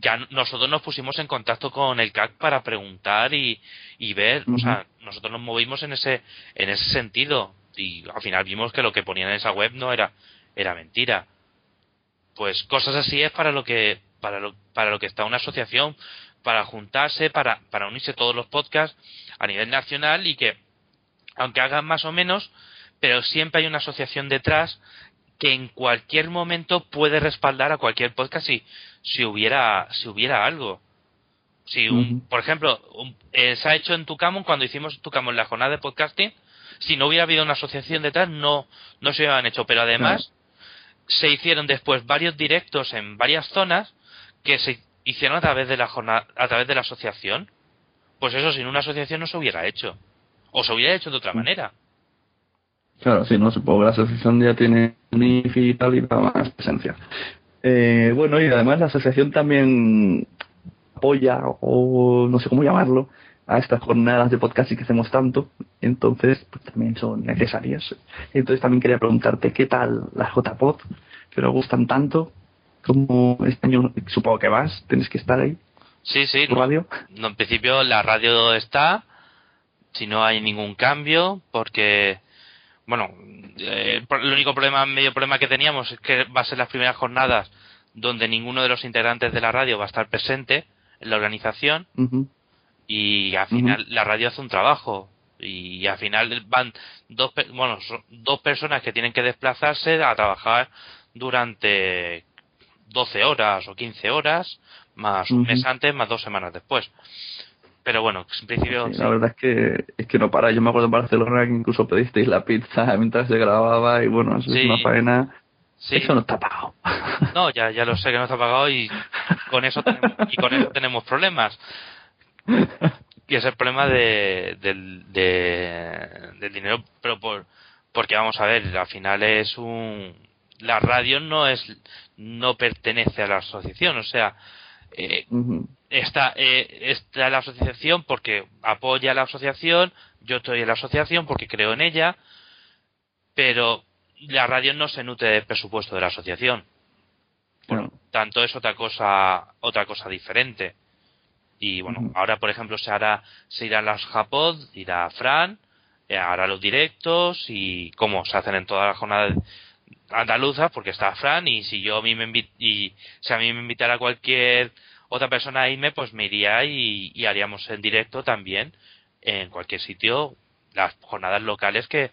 ya nosotros nos pusimos en contacto con el CAC para preguntar y, y ver, o sea, nosotros nos movimos en ese en ese sentido y al final vimos que lo que ponían en esa web no era era mentira. Pues cosas así es para lo que para lo para lo que está una asociación para juntarse, para para unirse todos los podcasts a nivel nacional y que aunque hagan más o menos, pero siempre hay una asociación detrás que en cualquier momento puede respaldar a cualquier podcast si, si hubiera si hubiera algo. Si un, por ejemplo, un- eh, se ha hecho en Tucamon cuando hicimos Tucamon la jornada de podcasting, si no hubiera habido una asociación detrás no no se hubieran hecho, pero además se hicieron después varios directos en varias zonas que se hicieron a través de la jornada, a través de la asociación. Pues eso sin una asociación no se hubiera hecho. O se hubiera hecho de otra manera.
Claro, sí, no supongo que la asociación ya tiene un y tal y da más presencia. Eh, bueno, y además la asociación también apoya, o no sé cómo llamarlo, a estas jornadas de podcasting que hacemos tanto, entonces pues, también son necesarias. Entonces también quería preguntarte qué tal las JPod, que nos gustan tanto, como este año supongo que vas, tienes que estar ahí,
Sí, sí.
radio.
No, en principio la radio está, si no hay ningún cambio, porque, bueno, eh, el único problema, medio problema que teníamos es que va a ser las primeras jornadas donde ninguno de los integrantes de la radio va a estar presente en la organización y al final la radio hace un trabajo y al final van dos, bueno, son dos personas que tienen que desplazarse a trabajar durante 12 horas o 15 horas, más un mes antes, más dos semanas después. Pero bueno, en principio
Sí,
sí.
La verdad es que es que no para. Yo me acuerdo en Barcelona que incluso pedisteis la pizza mientras se grababa y bueno, eso
Sí.
es una faena. Eso no está pagado.
No, ya, ya lo sé que no está pagado y con eso tenemos, y con eso tenemos problemas. Y es el problema de, del, de- del dinero, pero por, porque vamos a ver, al final es un, la radio no es, no pertenece a la asociación, o sea, eh,
Ujú.
Está, eh, está la asociación porque apoya a la asociación, yo estoy en la asociación porque creo en ella, pero la radio no se nutre del presupuesto de la asociación. Por lo tanto, es otra cosa, otra cosa diferente. Y bueno, ahora por ejemplo se hará, se irán las Japod, irá Fran, eh, hará los directos y como se hacen en todas las jornadas andaluzas, porque está Fran y si yo a mí me y si a mí me invitara cualquier otra persona a irme, pues me iría y, y haríamos en directo también en cualquier sitio las jornadas locales que,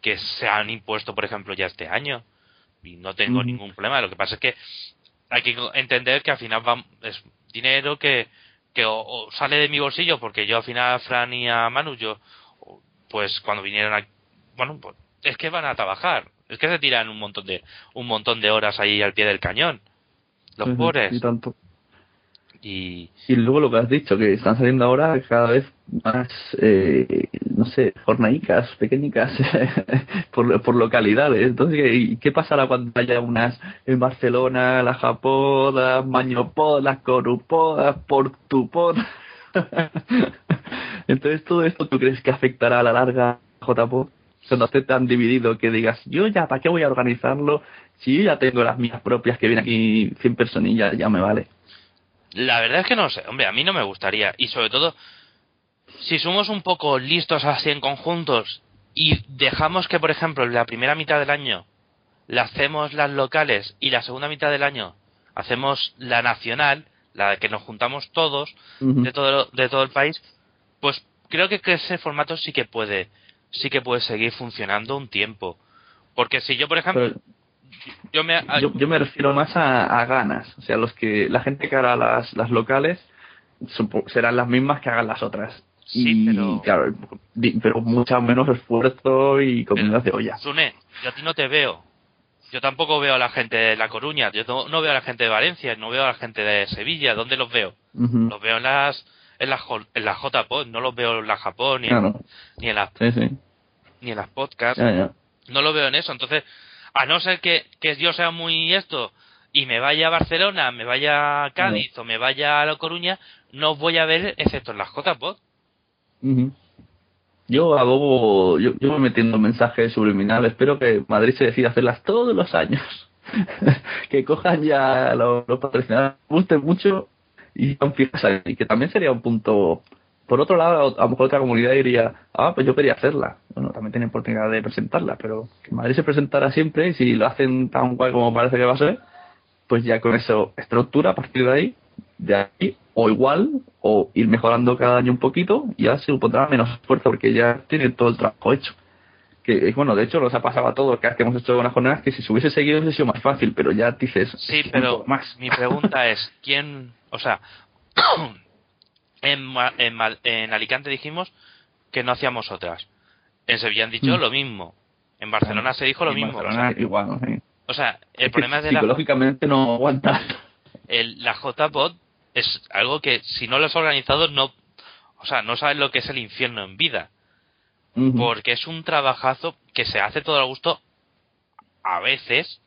que se han impuesto, por ejemplo, ya este año. Y no tengo ningún problema. Lo que pasa es que hay que entender que al final va, es dinero que, que o, o sale de mi bolsillo, porque yo al final a Fran y a Manu, yo, pues cuando vinieron a, bueno, pues es que van a trabajar. Es que se tiran un montón de, un montón de horas ahí al pie del cañón. Los pobres.
Y tanto.
Y,
luego lo que has dicho, que están saliendo ahora cada vez más, eh, no sé, jornaicas, pequeñicas, por, por localidades. Entonces, ¿qué, qué pasará cuando haya unas en Barcelona, las Japodas, Mañopodas, Corupodas, Portupod? Entonces, todo esto, ¿tú crees que afectará a la larga a JPod? Cuando esté tan dividido que digas, yo ya, ¿para qué voy a organizarlo? Si yo ya tengo las mías propias que vienen aquí 100 personillas, ya me vale.
La verdad es que no sé, hombre, a mí no me gustaría. Y sobre todo, si somos un poco listos así en conjuntos y dejamos que, por ejemplo, la primera mitad del año la hacemos las locales y la segunda mitad del año hacemos la nacional, la que nos juntamos todos de todo, de todo el país, pues creo que, que ese formato sí que puede, sí que puede seguir funcionando un tiempo. Porque si yo, por ejemplo,
Pero-
yo me,
Yo, yo me refiero más a, a ganas. O sea, los que la gente que hará las, las locales serán las mismas que hagan las otras.
Sí,
y,
pero-
claro, pero mucho menos esfuerzo y comida de olla.
Sune, yo a ti no te veo. Yo tampoco veo a la gente de La Coruña, yo no, no veo a la gente de Valencia, no veo a la gente de Sevilla. ¿Dónde los veo? Los veo en las en las en las JPod, no los veo en la Japón ni, en, ni en las
sí, sí.
ni en las podcasts.
Ya, ya.
No lo veo en eso. Entonces, a no ser que, que yo sea muy esto y me vaya a Barcelona, me vaya a Cádiz o me vaya a La Coruña, no os voy a ver excepto en las JPod.
Ujú. Yo abogo, yo, yo voy metiendo mensajes subliminales. Espero que Madrid se decida hacerlas todos los años. que cojan ya los, los patrocinadores, gusten mucho y fijas ahí. Que también sería un punto. Por otro lado, a lo mejor otra comunidad diría, ah, pues yo quería hacerla. Bueno, también tienen oportunidad de presentarla, pero que Madrid se presentara siempre y si lo hacen tan guay como parece que va a ser, pues ya con eso estructura a partir de ahí, de ahí, o igual, o ir mejorando cada año un poquito, ya se supondrá menos esfuerzo porque ya tiene todo el trabajo hecho. que bueno, de hecho nos ha pasado a todos que hemos hecho unas jornadas que si se hubiese seguido hubiese sido más fácil, pero ya dices,
Sí, pero
más.
mi pregunta es, ¿quién, o sea, en, en, en Alicante dijimos que no hacíamos otras. En Sevilla han dicho
Mm.
lo mismo. En Barcelona se dijo lo
En
mismo. O
Barcelona,
sea,
igual, sí.
o sea, el
Es
problema es de la,
psicológicamente no aguanta.
el, la JPod es algo que si no lo has organizado no, o sea, no sabes lo que es el infierno en vida. Porque es un trabajazo que se hace todo al gusto a veces,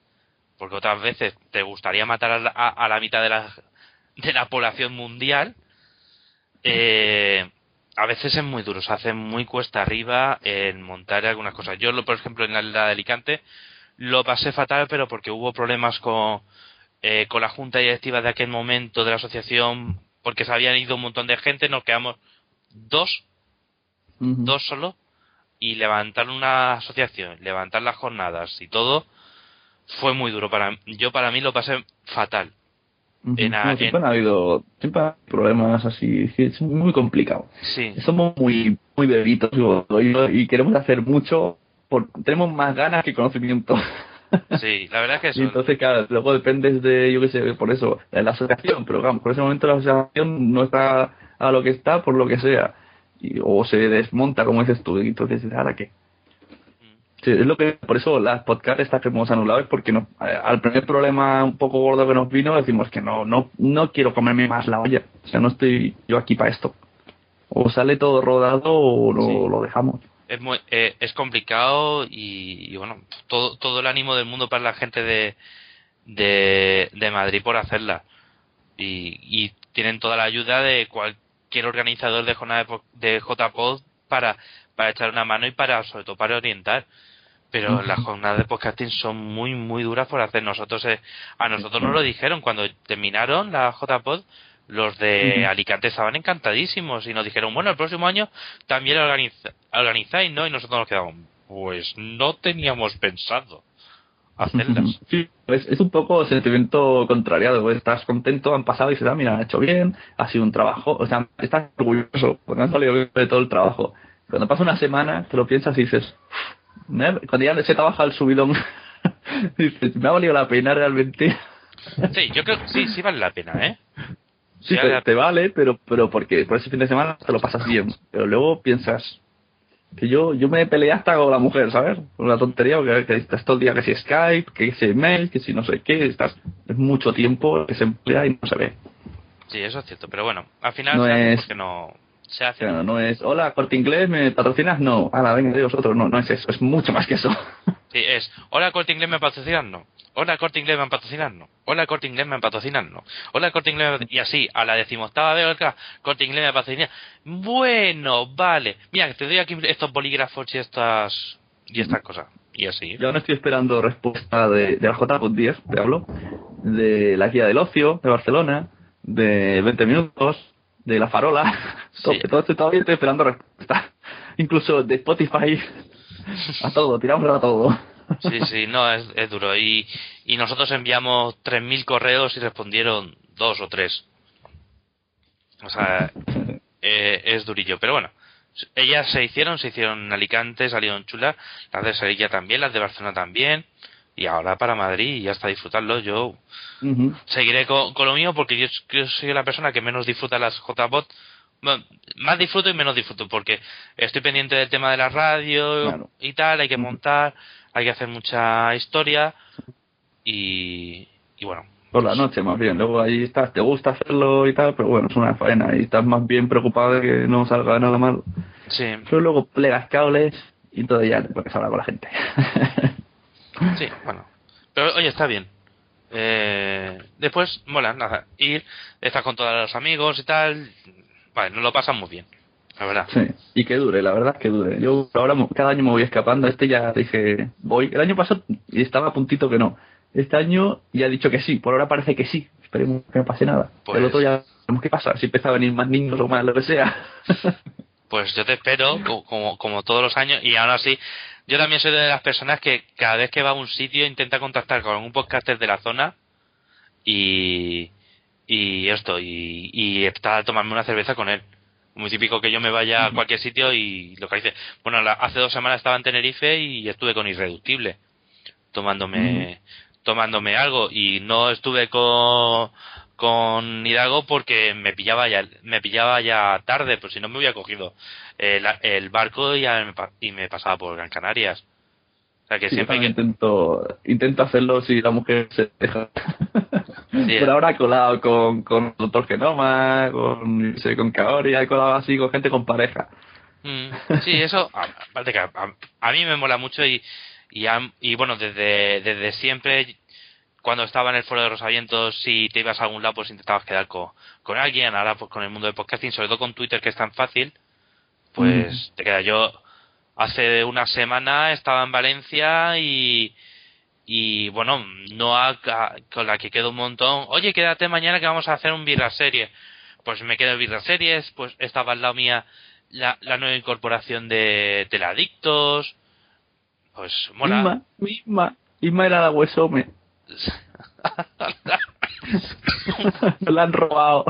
porque otras veces te gustaría matar a la, a- a la mitad de la, de la población mundial. Eh, a veces es muy duro, se hace muy cuesta arriba en montar algunas cosas. Yo, lo- por ejemplo, en la de Alicante lo pasé fatal, pero porque hubo problemas con, eh, con la junta directiva de aquel momento de la asociación, porque se habían ido un montón de gente, nos quedamos dos dos solo y levantar una asociación, levantar las jornadas y todo fue muy duro para yo para mí lo pasé fatal. En a-
No, siempre han habido siempre problemas así, sí, es muy complicado.
Sí,
Somos muy muy bebitos y queremos hacer mucho, por, tenemos más ganas que conocimiento.
sí, la verdad es que eso.
Y entonces, claro, luego dependes de, yo qué sé, por eso, de la asociación, pero vamos, por ese momento la asociación no está a lo que está por lo que sea. Y, o se desmonta, como dices tú, y entonces, ¿ahora qué? Sí, es lo que, por eso las podcasts estas que hemos anulado es porque no, eh, al primer problema un poco gordo que nos vino decimos que no, no, no quiero comerme más la olla. O sea, no estoy yo aquí para esto. O sale todo rodado o lo,
Sí.
lo dejamos.
es muy eh, es complicado y, y bueno todo todo el ánimo del mundo para la gente de de, de Madrid por hacerla y, y tienen toda la ayuda de cualquier organizador de jornada de, de JPod para para echar una mano y para sobre todo para orientar pero las jornadas de podcasting son muy muy duras por hacer nosotros eh, a nosotros nos lo dijeron cuando terminaron la JPod los de. Alicante estaban encantadísimos y nos dijeron bueno el próximo año también organiza- organizáis no y nosotros nos quedamos pues no teníamos pensado hacerlas
Sí, es, es un poco sentimiento contrariado. pues, Estás contento, han pasado y dices, ah, mira, han hecho bien, ha sido un trabajo. O sea, estás orgulloso porque han salido bien de todo el trabajo. Cuando pasa una semana, te lo piensas y dices, "Uf, me ha- cuando ya se trabaja el subidón, dices, me ha valido la pena realmente.
sí yo creo que sí sí vale la pena eh
Sí,
Sí,
te,
vale.
te vale, pero pero porque por ese fin de semana te lo pasas bien. Pero luego piensas que yo yo me peleé hasta con la mujer, ¿sabes? Con la tontería, porque que estás todo el día que si Skype, que si email, que si no sé qué, estás es mucho tiempo que se emplea y no se ve.
sí eso es cierto pero bueno al final
No es-
porque no se hace
Claro, no es, hola, corte inglés, ¿me patrocinas? No, a la venga de vosotros, no, no es eso, es mucho más que eso.
Sí, es, hola Corte Inglés me patrocinan, no. Hola Corte Inglés me patrocinan, no. Hola Corte Inglés me patrocinan, no. Hola Corte Inglés Y así, a la decimoctava vez, otra, Corte Inglés me patrocina. Bueno, vale. Mira, te doy aquí estos bolígrafos y estas, y estas cosas. Y así.
Yo no estoy esperando respuesta de, de la JPOD 10, te hablo, de la guía del ocio de Barcelona, de 20 minutos, de la farola, todo,
Sí.
todo esto todavía estoy esperando respuesta. Incluso de Spotify, a todo, tiramos a todo.
Sí, sí, no, es, es duro. Y, y nosotros enviamos 3.000 correos y respondieron dos o tres. O sea, eh, es durillo. Pero bueno, ellas se hicieron, se hicieron en Alicante, salieron chulas. Las de Sevilla también, las de Barcelona también. Y ahora para Madrid y hasta disfrutarlo. Yo seguiré con, con lo mío porque yo, yo soy la persona que menos disfruta las JBot. Bueno, más disfruto y menos disfruto porque estoy pendiente del tema de la radio
Claro.
y tal, hay que montar, hay que hacer mucha historia y, y bueno.
Por la noche, más bien. Luego ahí estás, te gusta hacerlo y tal, pero bueno, es una faena y estás más bien preocupado de que no salga nada mal.
Sí,
Pero luego plegas cables y entonces ya te puedes hablar con la gente.
sí, bueno. Pero oye, está bien. Eh, después, mola, nada, ir, estar con todos los amigos y tal. Vale, nos lo pasan muy bien, la verdad.
Sí, y que dure, la verdad que dure. Yo ahora cada año me voy escapando. Este ya dije, voy. El año pasado y estaba a puntito que no. Este año ya he dicho que sí. Por ahora parece que sí. Esperemos que no pase nada.
Pues-
El otro ya veremos qué pasa. Si empieza a venir más niños o más lo que sea.
Pues yo te espero, co- como, como todos los años, y aún así, yo también soy de las personas que cada vez que va a un sitio intenta contactar con un podcaster de la zona y, y esto, y, y estar a tomarme una cerveza con él. Muy típico que yo me vaya a cualquier sitio y lo que dice. Bueno, la- hace dos semanas estaba en Tenerife y estuve con Irreductible, tomándome, tomándome algo y no estuve con con Hidalgo porque me pillaba ya me pillaba ya tarde, pues si no me hubiera cogido el, el barco y, ya me, y me pasaba por Gran Canarias. O sea que
Sí,
siempre que
intento, intento hacerlo si la mujer se deja.
Sí.
Pero ahora he colado con, con doctor Genoma, con, sé, con Kaori, he colado así con gente con pareja.
Mm, Sí, eso, a- aparte que a, a- a mí me mola mucho y, y, am- y bueno, desde, desde siempre, cuando estaba en el foro de Rosavientos, si te ibas a algún lado, pues intentabas quedar con, con alguien, ahora pues con el mundo del podcasting, sobre todo con Twitter, que es tan fácil, pues te queda yo. Hace una semana estaba en Valencia y, y bueno, Noah, ca- con la que quedo un montón, oye, quédate mañana que vamos a hacer un birra serie. Pues me quedo en birra series, pues estaba al lado mía la, la nueva incorporación de Teladictos. Pues mola.
Isma, Isma, Isma era la huesome. La han robado.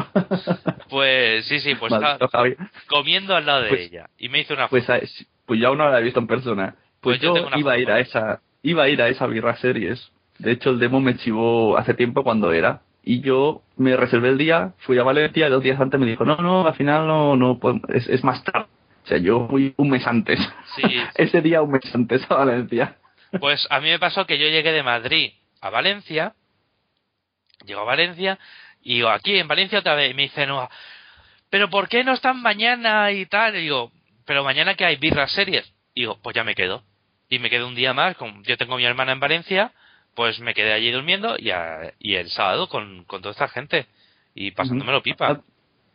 pues sí, sí, pues
Maldito
estaba comiendo al lado de
Pues-
ella. Y me hizo una
Pues, a- pues yo aún no la he visto en persona. Pues,
Pues yo
iba a
foto
ir a esa, iba a ir a esa birra series. De hecho, el demo me chivó hace tiempo cuando era. Y yo me reservé el día, fui a Valencia y dos días antes me dijo, no, no, al final no, no, es, es más tarde. O sea, yo fui un mes antes.
Sí.
Ese día un mes antes a Valencia.
Pues a mí me pasó que yo llegué de Madrid a Valencia, llego a Valencia y digo, aquí en Valencia otra vez, y me dice Noah, pero ¿por qué no están mañana y tal? Y digo, pero mañana que hay birras series. Y digo, pues ya me quedo. Y me quedo un día más, con, yo tengo a mi hermana en Valencia, pues me quedé allí durmiendo y, a- y el sábado con, con toda esta gente y pasándomelo pipa.
Ah,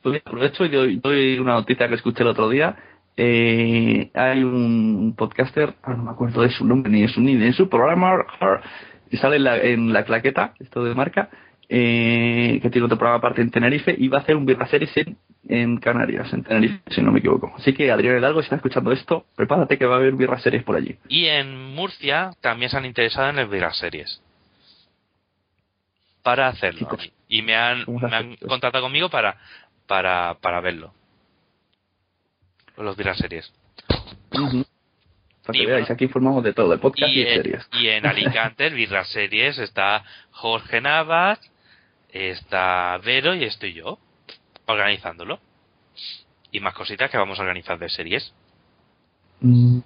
pues aprovecho y doy, doy una noticia que escuché el otro día. Eh, hay un podcaster, no me acuerdo de su nombre ni de su, ni de su programa, y sale en la, en la claqueta, esto de marca, eh, que tiene otro programa aparte en Tenerife, y va a hacer un birra series en, en Canarias, en Tenerife, si no me equivoco. Así que Adrián Hidalgo, si está escuchando esto, prepárate que va a haber birra series por allí.
Y en Murcia también se han interesado en el birras series. Para hacerlo.
Chicos,
Y me han,
¿cómo se
me han contratado conmigo para, para, para verlo. Los birras series.
Para
Y
que veáis,
bueno.
aquí informamos de todo, de podcast y,
Y en,
series.
y en Alicante, el series, está Jorge Navas, está Vero y estoy yo. Organizándolo. Y más cositas que vamos a organizar de series.
Mm,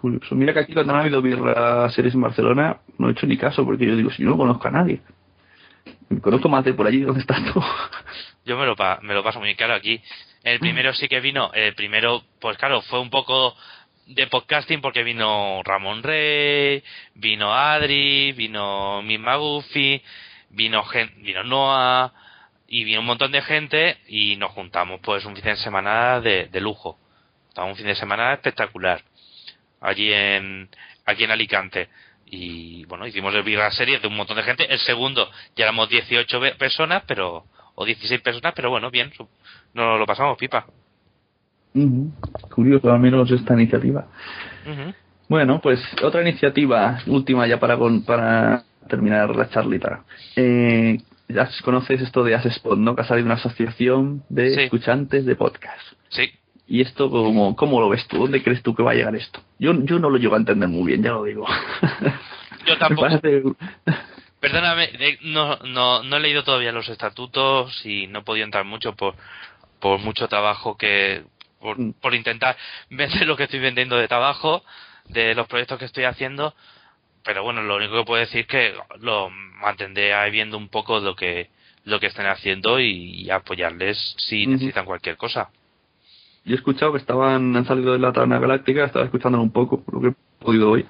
Curioso. Mira que aquí cuando han habido birra series en Barcelona no he hecho ni caso porque yo digo, si yo no conozco a nadie. Me conozco más de por allí donde estás tú.
Yo me lo, pa- me lo paso muy claro aquí. El primero sí que vino, el primero, pues claro, fue un poco de podcasting porque vino Ramón Rey, vino Adri, vino Misma Goofy, vino, vino Noah y vino un montón de gente y nos juntamos pues un fin de semana de, de lujo. Estaba un fin de semana espectacular allí en aquí en Alicante. Y bueno hicimos el birra series de un montón de gente. El segundo ya éramos 18 ve- personas pero o 16 personas pero bueno bien nos lo pasamos pipa
Curioso, al menos esta iniciativa. Bueno, pues otra iniciativa, última ya para, con- para terminar la charlita. Eh, ya conoces esto de Asespot, ¿no? Que ha salido una asociación de
Sí.
escuchantes de podcast.
sí
¿Y esto cómo, cómo lo ves tú? ¿Dónde crees tú que va a llegar esto? Yo, yo no lo llego a entender muy bien, ya lo digo.
Yo tampoco.
parece-
perdóname no, no no he leído todavía los estatutos y no he podido entrar mucho por por mucho trabajo que por,
Mm.
por intentar vender lo que estoy vendiendo de trabajo de los proyectos que estoy haciendo pero bueno lo único que puedo decir es que lo mantendré ahí viendo un poco lo que lo que estén haciendo y, y apoyarles si necesitan cualquier cosa
Yo he escuchado que estaban, han salido de la Taberna Galáctica, estaba escuchándolo un poco, lo que he podido hoy.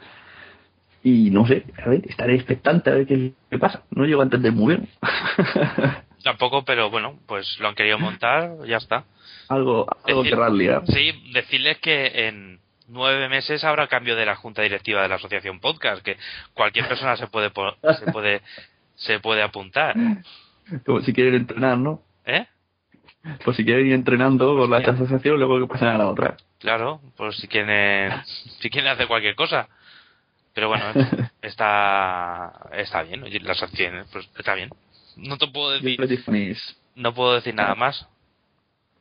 Y no sé, a ver, estaré expectante a ver qué, qué pasa. No llego a entender muy bien.
tampoco pero bueno pues lo han querido montar ya está
algo algo
Decir-
liar.
Sí, decirles que en nueve meses habrá cambio de la junta directiva de la asociación podcast, que cualquier persona se puede se puede se puede apuntar,
Como si quieren entrenar, ¿no?
¿eh?
Pues si quieren ir entrenando con la asociación, luego que pasen a la otra.
Claro, por si quieren si quieren hacer cualquier cosa. Pero bueno, está está bien, las acciones, pues está bien. No te puedo decir, no puedo decir nada más.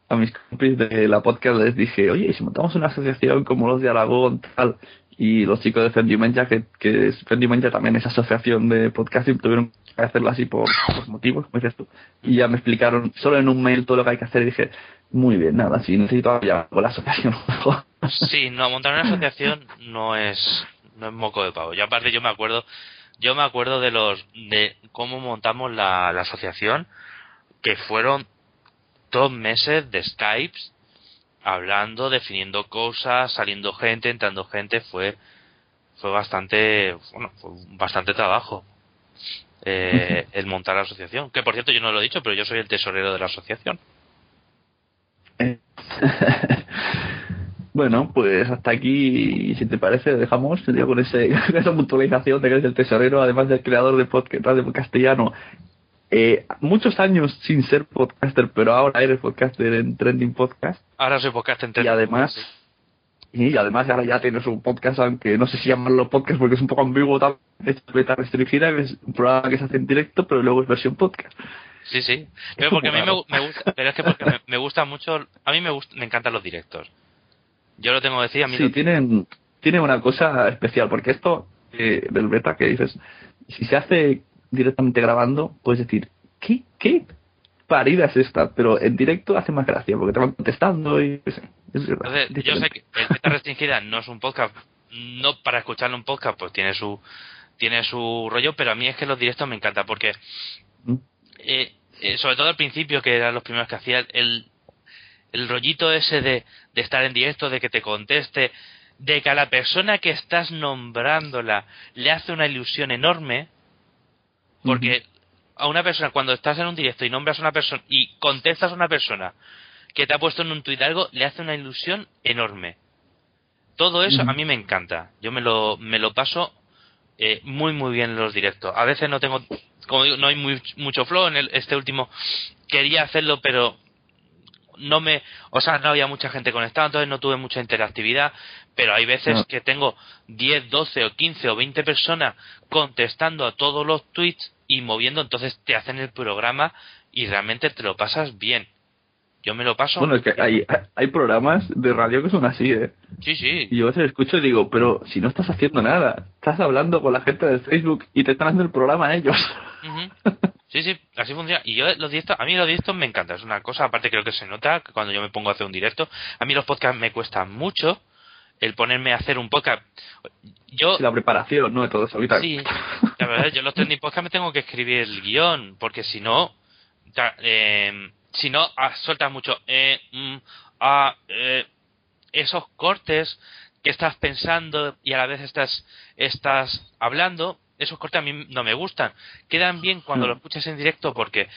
a mis compis de la podcast les dije, oye, ¿y si montamos una asociación como los de Aragón, tal, y los chicos de Fendimentia, que, que Fendimentia también es asociación de podcasting, tuvieron que hacerlo así por, por motivos, como dices tú, y ya me explicaron solo en un mail todo lo que hay que hacer y dije, muy bien, nada, si necesito apoyar con la asociación.
Sí, no, montar una asociación no es, no es moco de pavo. Yo aparte yo me acuerdo, yo me acuerdo de los, de cómo montamos la, la asociación, que fueron dos meses de Skypes, hablando, definiendo cosas, saliendo gente, entrando gente, fue, fue bastante, bueno, fue bastante trabajo. eh, el montar la asociación. Que por cierto yo no lo he dicho, pero yo soy el tesorero de la asociación.
Bueno, pues hasta aquí, si te parece, dejamos con, ese, con esa puntualización de que eres el tesorero, además del creador de podcast radio castellano. Eh, muchos años sin ser podcaster, pero ahora eres podcaster en Trending Podcast.
Ahora soy podcast en
Y además, y además ahora ya tienes un podcast, aunque no sé si llamarlo podcast porque es un poco ambiguo, tal, es beta restringida, que es un programa que se hace en directo, pero luego es versión podcast.
Sí, sí. Pero porque a mí me, me gusta, pero es que porque me, me gusta mucho, a mí me gusta, me encantan los directos. Yo lo tengo que decir, a mí
Sí, tienen, tienen una cosa especial, porque esto eh, del beta que dices, si se hace directamente grabando, puedes decir, ¿qué, qué parida es esta? Pero en directo hace más gracia, porque te van contestando y sé, es
Entonces, yo sé que el beta restringida no es un podcast, no para escucharlo un podcast, pues tiene su tiene su rollo, pero a mí es que los directos me encanta porque
Mm.
eh, eh, sobre todo al principio que eran los primeros que hacía el el rollito ese de, de estar en directo, de que te conteste, de que a la persona que estás nombrándola le hace una ilusión enorme, porque a una persona, cuando estás en un directo y nombras a una persona y contestas a una persona que te ha puesto en un tuit algo, le hace una ilusión enorme. Todo eso a mí me encanta. Yo me lo, me lo paso eh, muy, muy bien en los directos. A veces no tengo, como digo, no hay muy, mucho flow. En el, este último quería hacerlo, pero no me, o sea, no había mucha gente conectada, entonces no tuve mucha interactividad, pero hay veces
No.
que tengo 10, 12 o 15 o 20 personas contestando a todos los tweets y moviendo, entonces te hacen el programa y realmente te lo pasas bien. Yo me lo paso.
Bueno, es que hay, hay programas de radio que son así, ¿eh?
Sí, sí.
Y yo a veces escucho y digo, pero si no estás haciendo nada, estás hablando con la gente del Facebook y te están haciendo el programa a ellos.
Sí, sí, así funciona. Y yo los directos, a mí los directos me encanta. Es una cosa, aparte creo que se nota que cuando yo me pongo a hacer un directo. A mí los podcasts me cuestan mucho el ponerme a hacer un podcast. Yo,
La preparación, ¿no? De todo eso ahorita.
sí, la verdad, yo los trending podcasts me tengo que escribir el guion, porque si no, eh, si no, ah, sueltas mucho. Eh, mm, ah, eh, esos cortes que estás pensando y a la vez estás, estás hablando, esos cortes a mí no me gustan. Quedan bien cuando
Mm.
lo escuchas en directo porque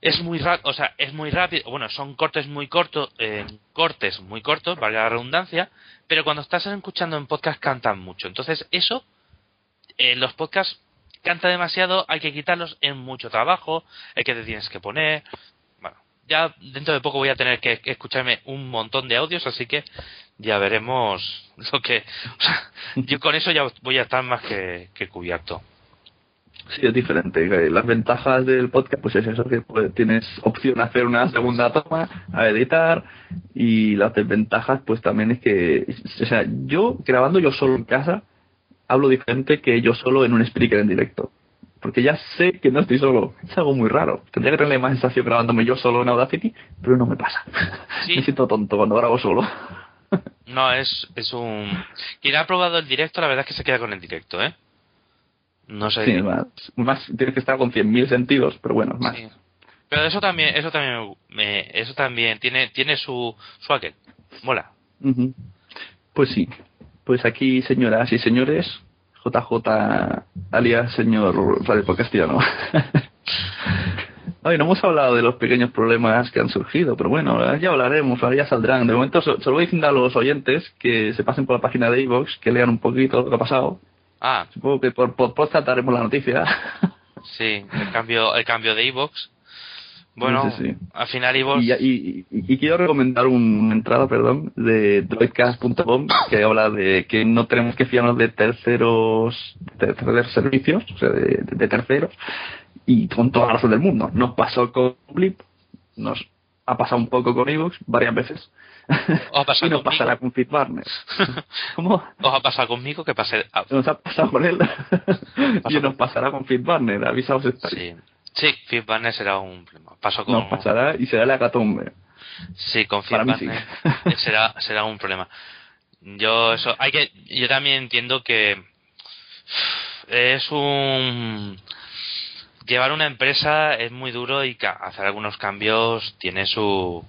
es muy rápido, o sea, es muy rápido, bueno, son cortes muy cortos, eh, cortes muy cortos, valga la redundancia, pero cuando estás escuchando en podcast cantan mucho. Entonces, eso, en los podcasts canta demasiado, hay que quitarlos, es mucho trabajo, hay que te tienes que poner. Bueno, ya dentro de poco voy a tener que escucharme un montón de audios, así que ya veremos lo que. O sea, yo con eso ya voy a estar más que, que cubierto.
Sí, es diferente. Las ventajas del podcast, pues es eso, que pues, tienes opción a hacer una segunda toma, a editar, y las desventajas, pues también es que, o sea, yo grabando yo solo en casa, hablo diferente que yo solo en un speaker en directo. Porque ya sé que no estoy solo. Es algo muy raro. Tendría que tener más sensación grabándome yo solo en Audacity, pero no me pasa.
Sí.
me siento tonto cuando grabo solo.
No, es, es un. Quien ha probado el directo, la verdad es que se queda con el directo, ¿eh? No sé.
Sí, más, más tienes que estar con 100.000 sentidos, pero bueno, más.
Sí. Pero eso también, eso también, me- eso también tiene, tiene su, su aquel. Mola.
Ujú. Pues sí. Pues aquí, señoras y señores, JJ alias señor Radio Castellano. Hoy no hemos hablado de los pequeños problemas que han surgido, pero bueno, ya hablaremos, ahora ya saldrán. De momento se, se lo voy diciendo a los oyentes que se pasen por la página de iVoox, que lean un poquito lo que ha pasado.
Ah,
Supongo que por, por post trataremos la noticia.
sí, el cambio, el cambio de iVoox. Bueno,
Sí, sí, sí.
al final iVoox.
Y, y- y- y quiero recomendar un- una entrada, perdón, de droidcast.com que habla de que no tenemos que fiarnos de terceros, de terceros servicios, o sea, de, de terceros, y con toda la razón del mundo. Nos pasó con Blip, nos ha pasado un poco con Evox varias veces.
¿Os ha pasado
y nos
conmigo?
pasará con Fitbarner. ¿Cómo?
¿Os ha pasado conmigo que pasé? ah,
Nos ha pasado con él. y nos pasará con Fitbarner. Avisaos estáis.
sí, sí, Fit Banner será un problema. Paso con,
Nos pasará y será la hecatombe.
sí, con Fit
sí.
Será, será un problema. Yo eso, hay que, yo también entiendo que es un llevar una empresa es muy duro y hacer algunos cambios tiene su,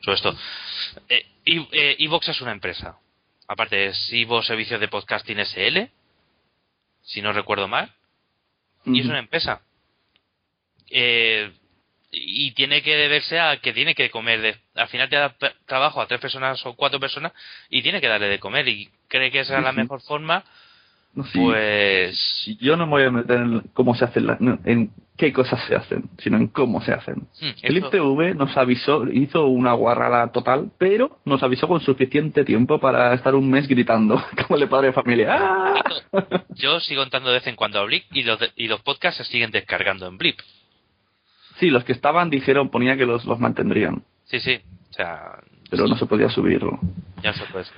su esto. Eh, e- eh, Evox es una empresa. Aparte es Evox Servicios de Podcasting SL, si no recuerdo mal, y es una empresa. Eh, y tiene que deberse a que tiene que comer. De, al final te da trabajo a tres personas o cuatro personas y tiene que darle de comer. Y cree que esa es la mejor forma,
No,
pues.
Yo no me voy a meter en cómo se hacen, la- no, en qué cosas se hacen, sino en cómo se hacen.
hmm,
El IPTV nos avisó, hizo una guarrada total, pero nos avisó con suficiente tiempo para estar un mes gritando, como el padre de familia. ¡Ah!
yo sigo entrando de vez en cuando a Blip y los, de- y los podcasts se siguen descargando en Blip.
Sí, los que estaban dijeron, ponía que los, los mantendrían,
Sí, sí. O sea,
pero no se podía subirlo.
ya se puede decir.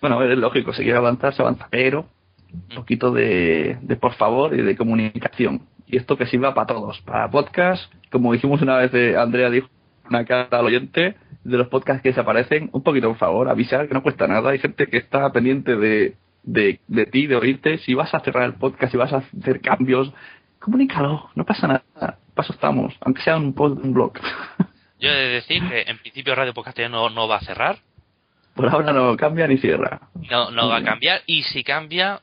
Bueno, es lógico, si quiere avanzar, se avanza, pero un poquito de, de por favor y de comunicación. Y esto que sirva para todos, para podcast, como dijimos una vez, eh, Andrea dijo una carta al oyente de los podcasts que desaparecen, un poquito por favor, avisar que no cuesta nada, hay gente que está pendiente de, de, de ti, de oírte, si vas a cerrar el podcast, si vas a hacer cambios, comunícalo, no pasa nada, paso estamos, aunque sea un, pod- un blog.
Yo he de decir que en principio Radio Podcast no, no va a cerrar,
por ahora no cambia ni cierra.
no, no va a cambiar y si cambia,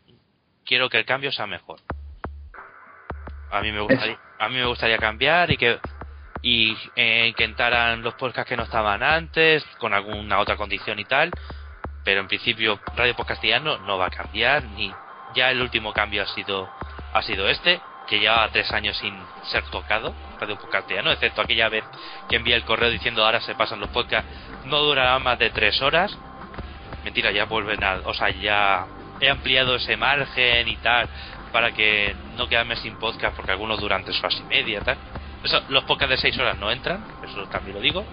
quiero que el cambio sea mejor. A mí me gustaría, a mí me gustaría cambiar y que y eh, que entraran los podcasts que no estaban antes con alguna otra condición y tal, pero en principio Radio Podcastillano no va a cambiar ni ya el último cambio ha sido ha sido este que lleva tres años sin ser tocado Radio Podcastillano excepto aquella vez que envié el correo diciendo ahora se pasan los podcasts no durará más de tres horas mentira ya vuelven a o sea ya he ampliado ese margen y tal para que no quedarme sin podcast porque algunos duran tres horas y media tal eso, los podcasts de seis horas no entran eso también lo digo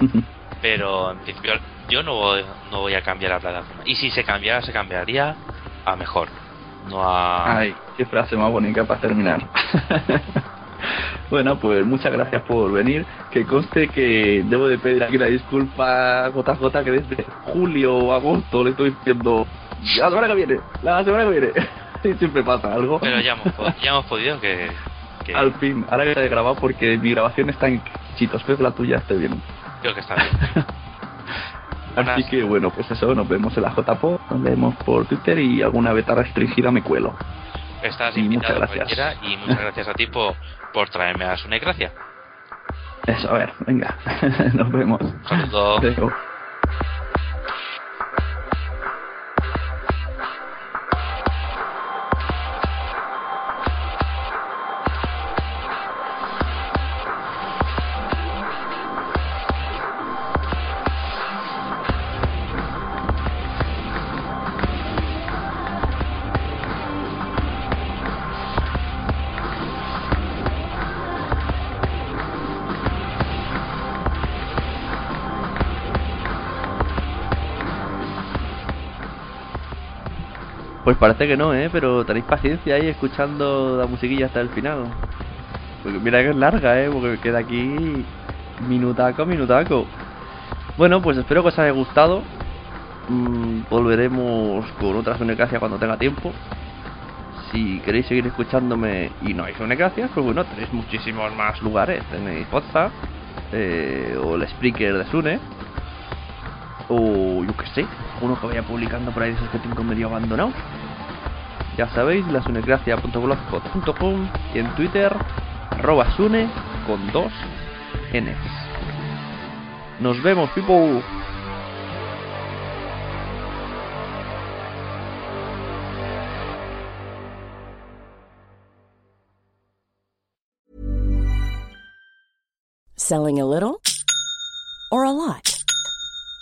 pero en principio yo no voy, no voy a cambiar la plataforma y si se cambiara se cambiaría a mejor no a
Ay, qué frase más bonita para terminar. bueno, pues muchas gracias por venir. Que conste que debo de pedir aquí una disculpa JJ que desde julio o agosto le estoy diciendo la semana que viene, la semana que viene. y siempre pasa algo.
pero ya hemos, ya hemos podido que, que
Al fin, ahora que he grabado porque mi grabación está en chitos, que la tuya esté bien.
creo que está bien
Así que bueno, pues eso, nos vemos en la JPO, nos vemos por Twitter y alguna beta restringida me cuelo.
estás
Y
invitado
muchas gracias.
y muchas gracias a ti por, por traerme a Sune Gracia
Eso, a ver, venga, nos vemos.
saludos
Pues parece que no, ¿eh? Pero tenéis paciencia ahí escuchando la musiquilla hasta el final. Porque mira que es larga, ¿eh? Porque queda aquí minutaco, minutaco. Bueno, pues espero que os haya gustado. Mm, volveremos con otra Sonecracia cuando tenga tiempo. Si queréis seguir escuchándome y no hay Sonecracias, pues bueno, tenéis muchísimos más lugares. Tenéis WhatsApp, eh, o el Spreaker de Sune, o yo que sé, uno que vaya publicando por ahí esos que tengo medio abandonados. Ya sabéis, la sunecracia.blogspot.com y en Twitter, arroba sune con dos Ns. Nos vemos, people.
Selling a little or a lot?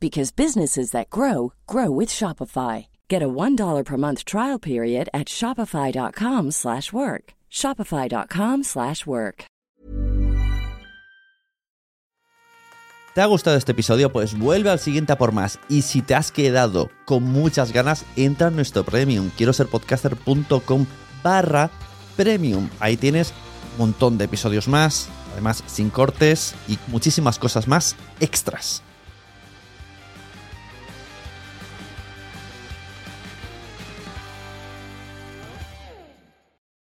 because businesses that grow grow with Shopify. Get a $1 per month trial period at shopify.com/work. shopify.com/work.
¿Te ha gustado este episodio? Pues vuelve al siguiente a por más. Y si te has quedado con muchas ganas, entra en nuestro premium. Quiero ser podcaster.com barra premium. Ahí tienes un montón de episodios más, además sin cortes y muchísimas cosas más extras.